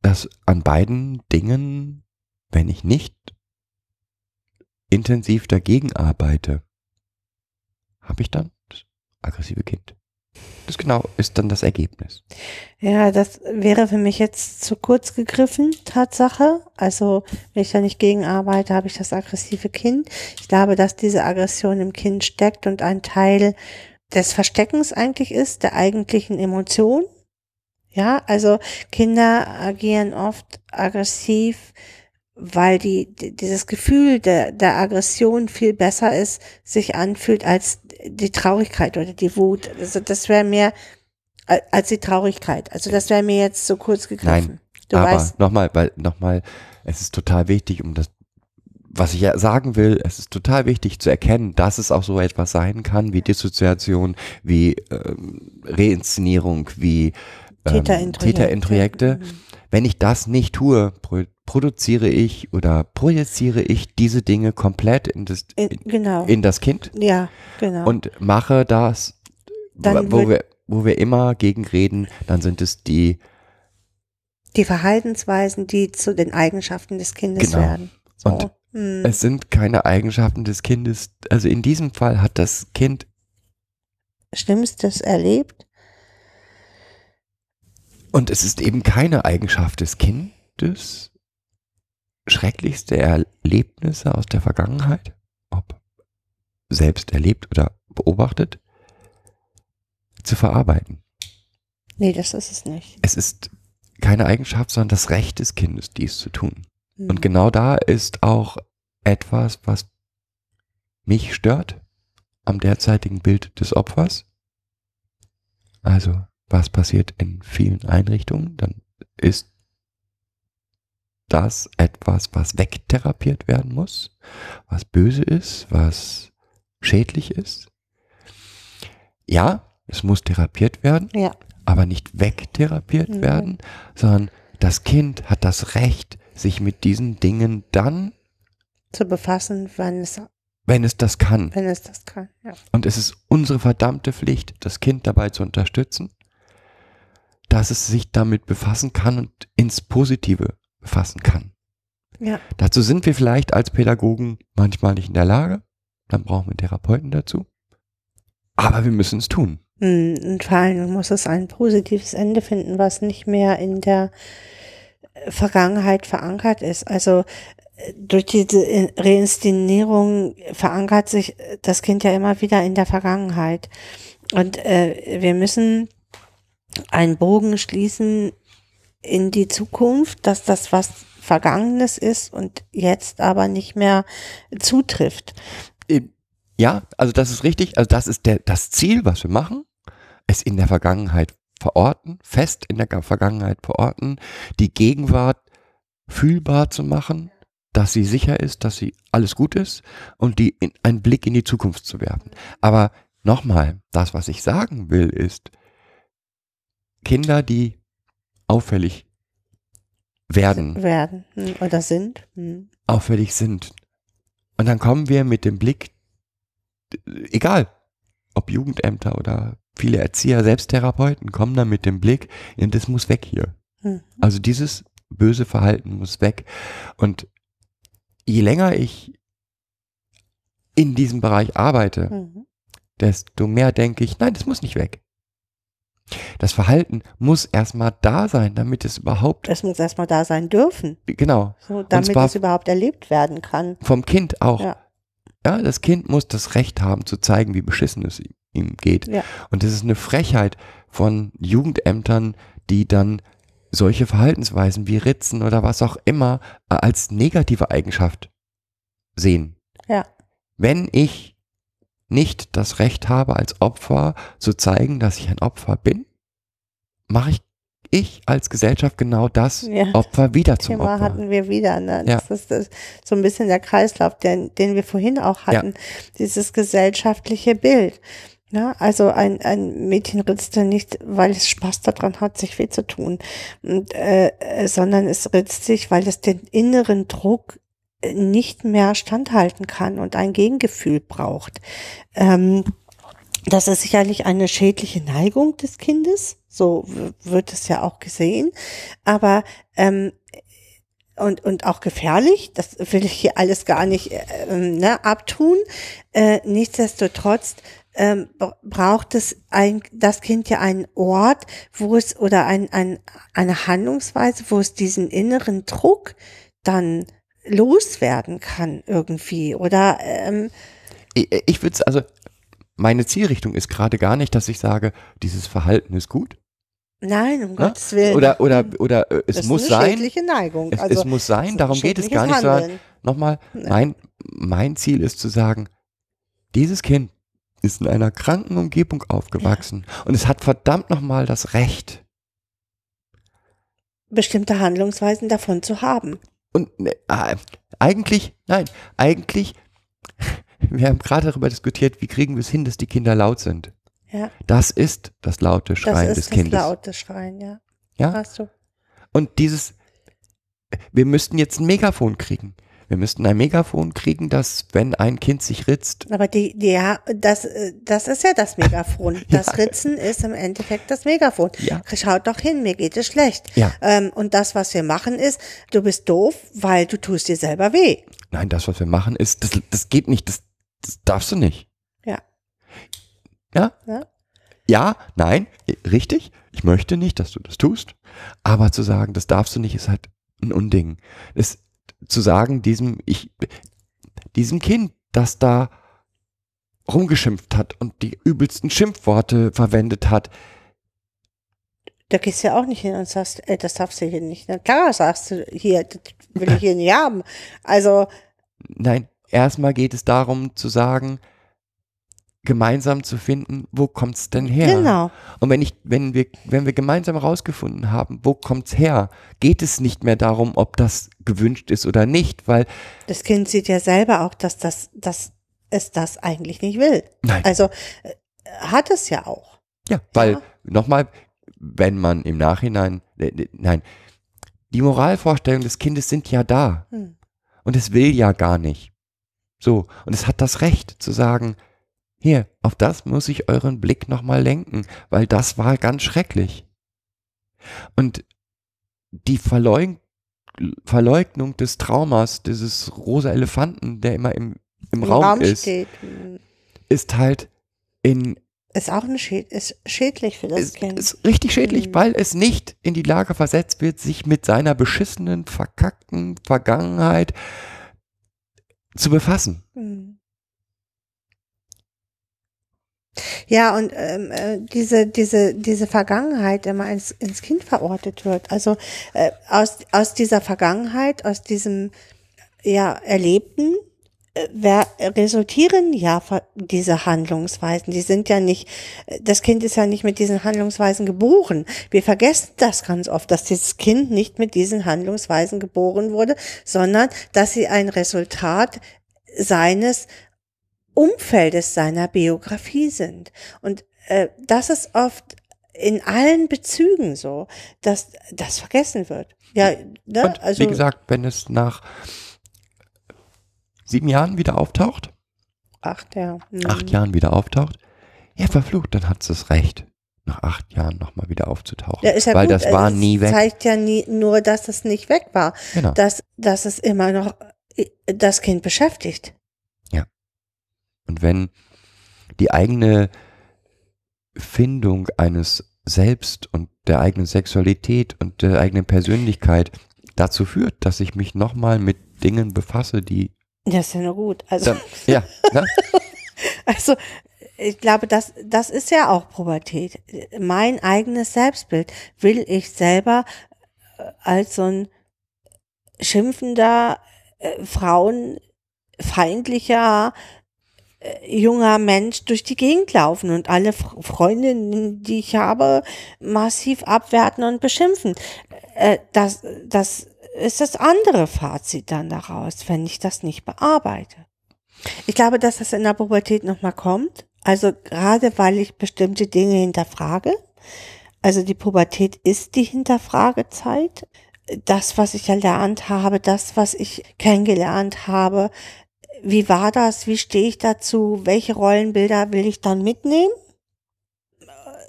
dass an beiden Dingen, wenn ich nicht intensiv dagegen arbeite, habe ich dann das aggressive Kind. Das genau ist dann das Ergebnis. Ja, das wäre für mich jetzt zu kurz gegriffen, Tatsache. Also, wenn ich da nicht gegen arbeite, habe ich das aggressive Kind. Ich glaube, dass diese Aggression im Kind steckt und ein Teil des Versteckens eigentlich ist, der eigentlichen Emotion. Ja, also Kinder agieren oft aggressiv, weil die, die- dieses Gefühl der, der Aggression viel besser ist, sich anfühlt als die Traurigkeit oder die Wut. Also das wäre mehr al- als die Traurigkeit. Also das wäre mir jetzt so kurz gegriffen. Du Aber nochmal, weil nochmal, es ist total wichtig, um das, was ich ja sagen will, es ist total wichtig zu erkennen, dass es auch so etwas sein kann, wie Dissoziation, wie ähm, Reinszenierung, wie Täterintrojekte. Täterintrojekte. Mhm. Wenn ich das nicht tue, pro produziere ich oder projiziere ich diese Dinge komplett in das, In, genau. in das Kind ja, genau. und mache das, Dann wo wir, wo wir immer gegen reden, dann sind es die die Verhaltensweisen, die zu den Eigenschaften des Kindes Genau. werden. So. Und Mhm. Es sind keine Eigenschaften des Kindes. Also in diesem Fall hat das Kind, Schlimmstes erlebt. Und es ist eben keine Eigenschaft des Kindes, schrecklichste Erlebnisse aus der Vergangenheit, ob selbst erlebt oder beobachtet, zu verarbeiten. Nee, das ist es nicht. Es ist keine Eigenschaft, sondern das Recht des Kindes, dies zu tun. Mhm. Und genau da ist auch etwas, was mich stört am derzeitigen Bild des Opfers. Also, was passiert in vielen Einrichtungen? Dann ist das etwas, was wegtherapiert werden muss, was böse ist, was schädlich ist. Ja, es muss therapiert werden, Ja, aber nicht wegtherapiert Mhm. werden, sondern das Kind hat das Recht, sich mit diesen Dingen dann, zu befassen, wenn es wenn es das kann. Wenn es das kann, ja. Und es ist unsere verdammte Pflicht, das Kind dabei zu unterstützen, dass es sich damit befassen kann und ins Positive befassen kann. Ja. Dazu sind wir vielleicht als Pädagogen manchmal nicht in der Lage. Dann brauchen wir Therapeuten dazu. Aber wir müssen es tun. Hm, Und vor allem muss es ein positives Ende finden, was nicht mehr in der Vergangenheit verankert ist. Also durch diese In- Reinszenierung verankert sich das Kind ja immer wieder in der Vergangenheit. Und äh, wir müssen einen Bogen schließen in die Zukunft, dass das was Vergangenes ist und jetzt aber nicht mehr zutrifft. Ja, also das ist richtig. Also das ist der, das Ziel, was wir machen, es in der Vergangenheit verorten, fest in der Ga- Vergangenheit verorten, die Gegenwart fühlbar zu machen, dass sie sicher ist, dass sie alles gut ist und die in, einen Blick in die Zukunft zu werfen. Aber nochmal, das, was ich sagen will, ist, Kinder, die auffällig werden, werden hm, oder sind. Hm. auffällig sind. Und dann kommen wir mit dem Blick, egal, ob Jugendämter oder viele Erzieher, Selbsttherapeuten, kommen dann mit dem Blick, das muss weg hier. Hm. Also dieses böse Verhalten muss weg. Und je länger ich in diesem Bereich arbeite, Mhm. desto mehr denke ich, nein, das muss nicht weg. Das Verhalten muss erstmal da sein, damit es überhaupt, Es muss erstmal da sein dürfen, genau, so, damit es überhaupt erlebt werden kann. vom Kind auch. Ja. Ja, das Kind muss das Recht haben zu zeigen, wie beschissen es ihm- ihm geht. Ja. Und das ist eine Frechheit von Jugendämtern, die dann solche Verhaltensweisen wie Ritzen oder was auch immer äh, als negative Eigenschaft sehen. Ja. Wenn ich nicht das Recht habe, als Opfer zu zeigen, dass ich ein Opfer bin, mache ich, ich als Gesellschaft genau das Ja. Opfer wieder zum Thema Opfer. hatten wir wieder. Ne? Ja. Das ist das, so ein bisschen der Kreislauf, den, den wir vorhin auch hatten. Dieses gesellschaftliche Bild. Ja, also ein, ein Mädchen ritzte nicht, weil es Spaß daran hat, sich weh zu tun, und, äh, äh, sondern es ritzt sich, weil es den inneren Druck nicht mehr standhalten kann und ein Gegengefühl braucht. Ähm, das ist sicherlich eine schädliche Neigung des Kindes, so wird es ja auch gesehen, aber ähm, und, und auch gefährlich, das will ich hier alles gar nicht äh, ähm, ne, abtun. Äh, nichtsdestotrotz ähm, bra- braucht es ein, das Kind ja einen Ort, wo es oder ein, ein, eine Handlungsweise, wo es diesen inneren Druck dann loswerden kann irgendwie oder ähm, ich, ich würde also meine Zielrichtung ist gerade gar nicht, dass ich sage, dieses Verhalten ist gut. nein, um Ne? Gottes Willen. Oder oder oder äh, es das muss ist eine sein. schädliche Neigung. Es, also, es muss sein. Darum geht es gar nicht. Handeln. nochmal, Ja. mein mein Ziel ist zu sagen, dieses Kind ist in einer kranken Umgebung aufgewachsen und es hat verdammt nochmal das Recht. bestimmte Handlungsweisen davon zu haben. Und äh, eigentlich, nein, eigentlich, wir haben gerade darüber diskutiert, wie kriegen wir es hin, dass die Kinder laut sind. Ja, Das ist das laute das Schreien ist des das Kindes. laute Schreien, ja. Ja? Hast du. Und dieses, wir müssten jetzt ein Megafon kriegen. Wir müssten ein Megafon kriegen, dass wenn ein Kind sich ritzt, Aber die, die, ja, das, äh, das ist ja das Megafon. Das Ja. Ritzen ist im Endeffekt das Megafon. Ja. Schaut doch hin, mir geht es schlecht. Ja. Ähm, und das, was wir machen, ist, du bist doof, weil du tust dir selber weh. nein, das, was wir machen, ist, das, das geht nicht, das, das darfst du nicht. Ja. Ja? Ja. Ja, nein, richtig. Ich möchte nicht, dass du das tust. Aber zu sagen, das darfst du nicht, ist halt ein Unding. Es, zu sagen, diesem, ich, diesem Kind, das da rumgeschimpft hat und die übelsten Schimpfworte verwendet hat, Da gehst du ja auch nicht hin und sagst, ey, das darfst du hier nicht. Na klar sagst du, hier, das will ich hier nicht haben. Also, Nein, erstmal geht es darum zu sagen, gemeinsam zu finden, wo kommt's denn her? genau. Und wenn ich, wenn wir, wenn wir gemeinsam herausgefunden haben, wo kommt's her, geht es nicht mehr darum, ob das gewünscht ist oder nicht, weil Das Kind sieht ja selber auch, dass das, dass es das eigentlich nicht will. nein, Also, äh, hat es ja auch. ja, weil ja. nochmal, wenn man im Nachhinein, äh, äh, nein, die Moralvorstellungen des Kindes sind ja da Hm. und es will ja gar nicht. So, und es hat das Recht zu sagen, hier, auf das muss ich euren Blick nochmal lenken, weil das war ganz schrecklich. Und die Verleug Verleugnung des Traumas, dieses rosa Elefanten, der immer im, im, Im Raum, Raum ist, steht. ist halt in Ist auch eine Schäd ist schädlich für das ist, Kind. ist richtig schädlich, Mhm. weil es nicht in die Lage versetzt wird, sich mit seiner beschissenen, verkackten Vergangenheit zu befassen. Hm. Ja, und ähm, äh, diese, diese, diese Vergangenheit immer ins, ins Kind verortet wird. Also äh, aus, aus dieser Vergangenheit, aus diesem ja, Erlebten, äh, wer, resultieren ja diese Handlungsweisen. Die sind ja nicht, äh, das Kind ist ja nicht mit diesen Handlungsweisen geboren. Wir vergessen das ganz oft, dass dieses Kind nicht mit diesen Handlungsweisen geboren wurde, sondern dass sie ein Resultat seines Umfeldes seiner Biografie sind. Und äh, das ist oft in allen Bezügen so, dass das vergessen wird. Ja, ne? Und also wie gesagt, wenn es nach sieben Jahren wieder auftaucht, acht, ja. Hm. acht Jahren wieder auftaucht, ja verflucht, dann hat es das Recht, nach acht Jahren nochmal wieder aufzutauchen. Ja, ist ja weil gut. das war also nie es weg. zeigt ja nie, nur, dass es nicht weg war, Genau. dass, dass es immer noch äh, das Kind beschäftigt. Und wenn die eigene Findung eines Selbst und der eigenen Sexualität und der eigenen Persönlichkeit dazu führt, dass ich mich nochmal mit Dingen befasse, die Das ist ja nur gut. Also, dann, ja, ne? also ich glaube, das, das ist ja auch Pubertät. Mein eigenes Selbstbild will ich selber äh, als so ein schimpfender, äh, frauenfeindlicher junger Mensch durch die Gegend laufen und alle Freundinnen, die ich habe, massiv abwerten und beschimpfen. Äh, das, das ist das andere Fazit dann daraus, wenn ich das nicht bearbeite. Ich glaube, dass das in der Pubertät nochmal kommt. Also gerade weil ich bestimmte Dinge hinterfrage. Also die Pubertät ist die Hinterfragezeit. Das, was ich erlernt habe, das, was ich kennengelernt habe. Wie war das? Wie stehe ich dazu? Welche Rollenbilder will ich dann mitnehmen?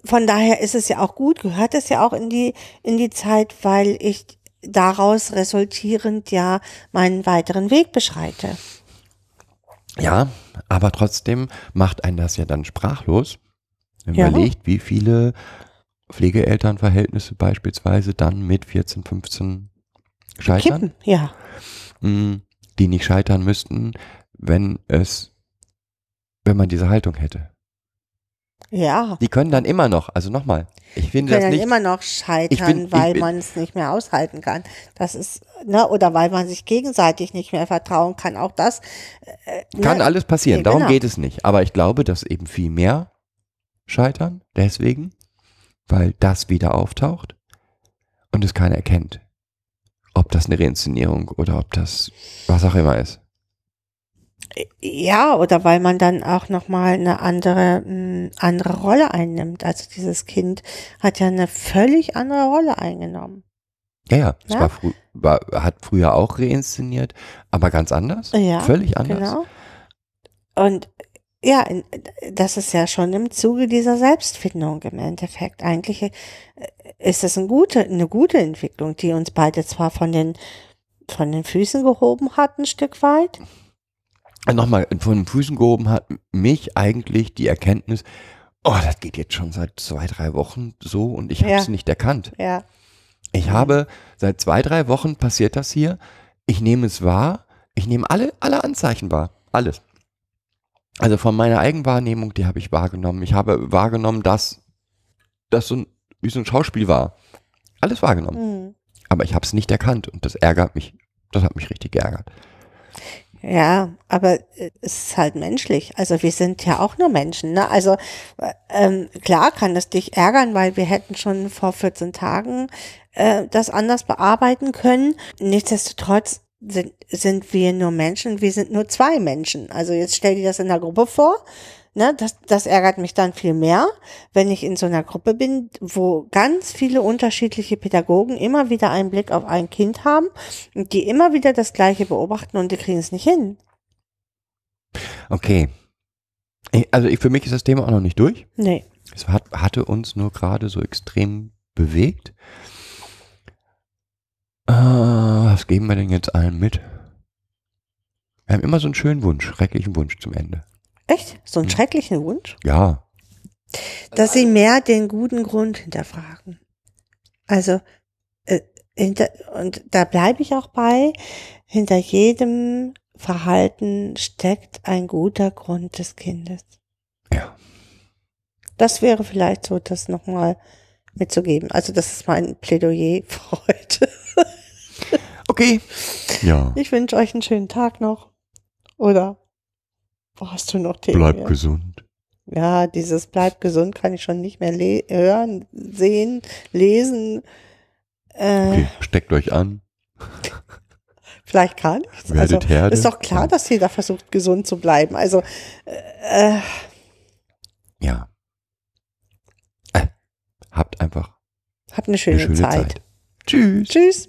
Von daher ist es ja auch gut, gehört es ja auch in die, in die Zeit, weil ich daraus resultierend ja meinen weiteren Weg beschreite. ja, aber trotzdem macht einen das ja dann sprachlos. Wenn Ja. man überlegt, wie viele Pflegeelternverhältnisse beispielsweise dann mit 14, 15 scheitern. Kippen, ja. mh, die nicht scheitern müssten, wenn es, wenn man diese Haltung hätte. Ja. Die können dann immer noch, also nochmal, ich finde können das dann nicht, immer noch scheitern, bin- weil man es nicht mehr aushalten kann. Das ist, ne, oder weil man sich gegenseitig nicht mehr vertrauen kann. Auch das äh, kann ne, alles passieren, Ja, darum genau. geht es nicht. Aber ich glaube, dass eben viel mehr scheitern, deswegen, weil das wieder auftaucht und es keiner erkennt. Ob das eine Reinszenierung oder ob das was auch immer ist. Ja, oder weil man dann auch nochmal eine andere, mh, andere Rolle einnimmt. Also dieses Kind hat ja eine völlig andere Rolle eingenommen. Ja, ja, es Ja. war, frü war hat früher auch reinszeniert, aber ganz anders, Ja, völlig anders. Genau. Und ja, das ist ja schon im Zuge dieser Selbstfindung im Endeffekt. Eigentlich äh, ist es eine gute, eine gute Entwicklung, die uns beide zwar von den, von den Füßen gehoben hat, ein Stück weit. Nochmal, von den Füßen gehoben hat mich eigentlich die Erkenntnis, oh, das geht jetzt schon seit zwei, drei Wochen so und ich habe Ja. es nicht erkannt. Ja, Ich habe seit zwei, drei Wochen passiert das hier. Ich nehme es wahr. Ich nehme alle, alle Anzeichen wahr. Alles. Also von meiner Eigenwahrnehmung, die habe ich wahrgenommen. Ich habe wahrgenommen, dass das so ein, wie so ein Schauspiel war. Alles wahrgenommen. hm. Aber ich habe es nicht erkannt und das ärgert mich. Das hat mich richtig geärgert. Ja, aber äh, es ist halt menschlich. Also wir sind ja auch nur Menschen. Ne? Also äh, ähm, klar kann das dich ärgern, weil wir hätten schon vor 14 Tagen äh, das anders bearbeiten können. Nichtsdestotrotz sind, sind wir nur Menschen, wir sind nur zwei Menschen. Also jetzt stell dir das in der Gruppe vor. Ne, das, das ärgert mich dann viel mehr, wenn ich in so einer Gruppe bin, wo ganz viele unterschiedliche Pädagogen immer wieder einen Blick auf ein Kind haben und die immer wieder das Gleiche beobachten und die kriegen es nicht hin. Okay. Also ich, für mich ist das Thema auch noch nicht durch. Nee. Es hat, hatte uns nur gerade so extrem bewegt. Äh, was geben wir denn jetzt allen mit? Wir haben immer so einen schönen Wunsch, schrecklichen Wunsch zum Ende. Echt? So einen schrecklichen Wunsch? Ja, Dass sie mehr den guten Grund hinterfragen. Also, äh, hinter, und da bleibe ich auch bei, hinter jedem Verhalten steckt ein guter Grund des Kindes. ja. Das wäre vielleicht so, das nochmal mitzugeben. Also das ist mein Plädoyer für heute. Okay. Ja. Ich wünsche euch einen schönen Tag noch. Oder hast du noch Themen? Bleib gesund. Ja, dieses Bleib gesund kann ich schon nicht mehr hören, sehen, lesen. Äh, Okay, steckt euch an. Vielleicht gar nichts. Werdet also, Herde. ist doch klar, Ja. dass jeder versucht, gesund zu bleiben. Also, äh, äh, Ja. Äh, habt einfach habt eine schöne, eine schöne Zeit. Zeit. Tschüss. Tschüss.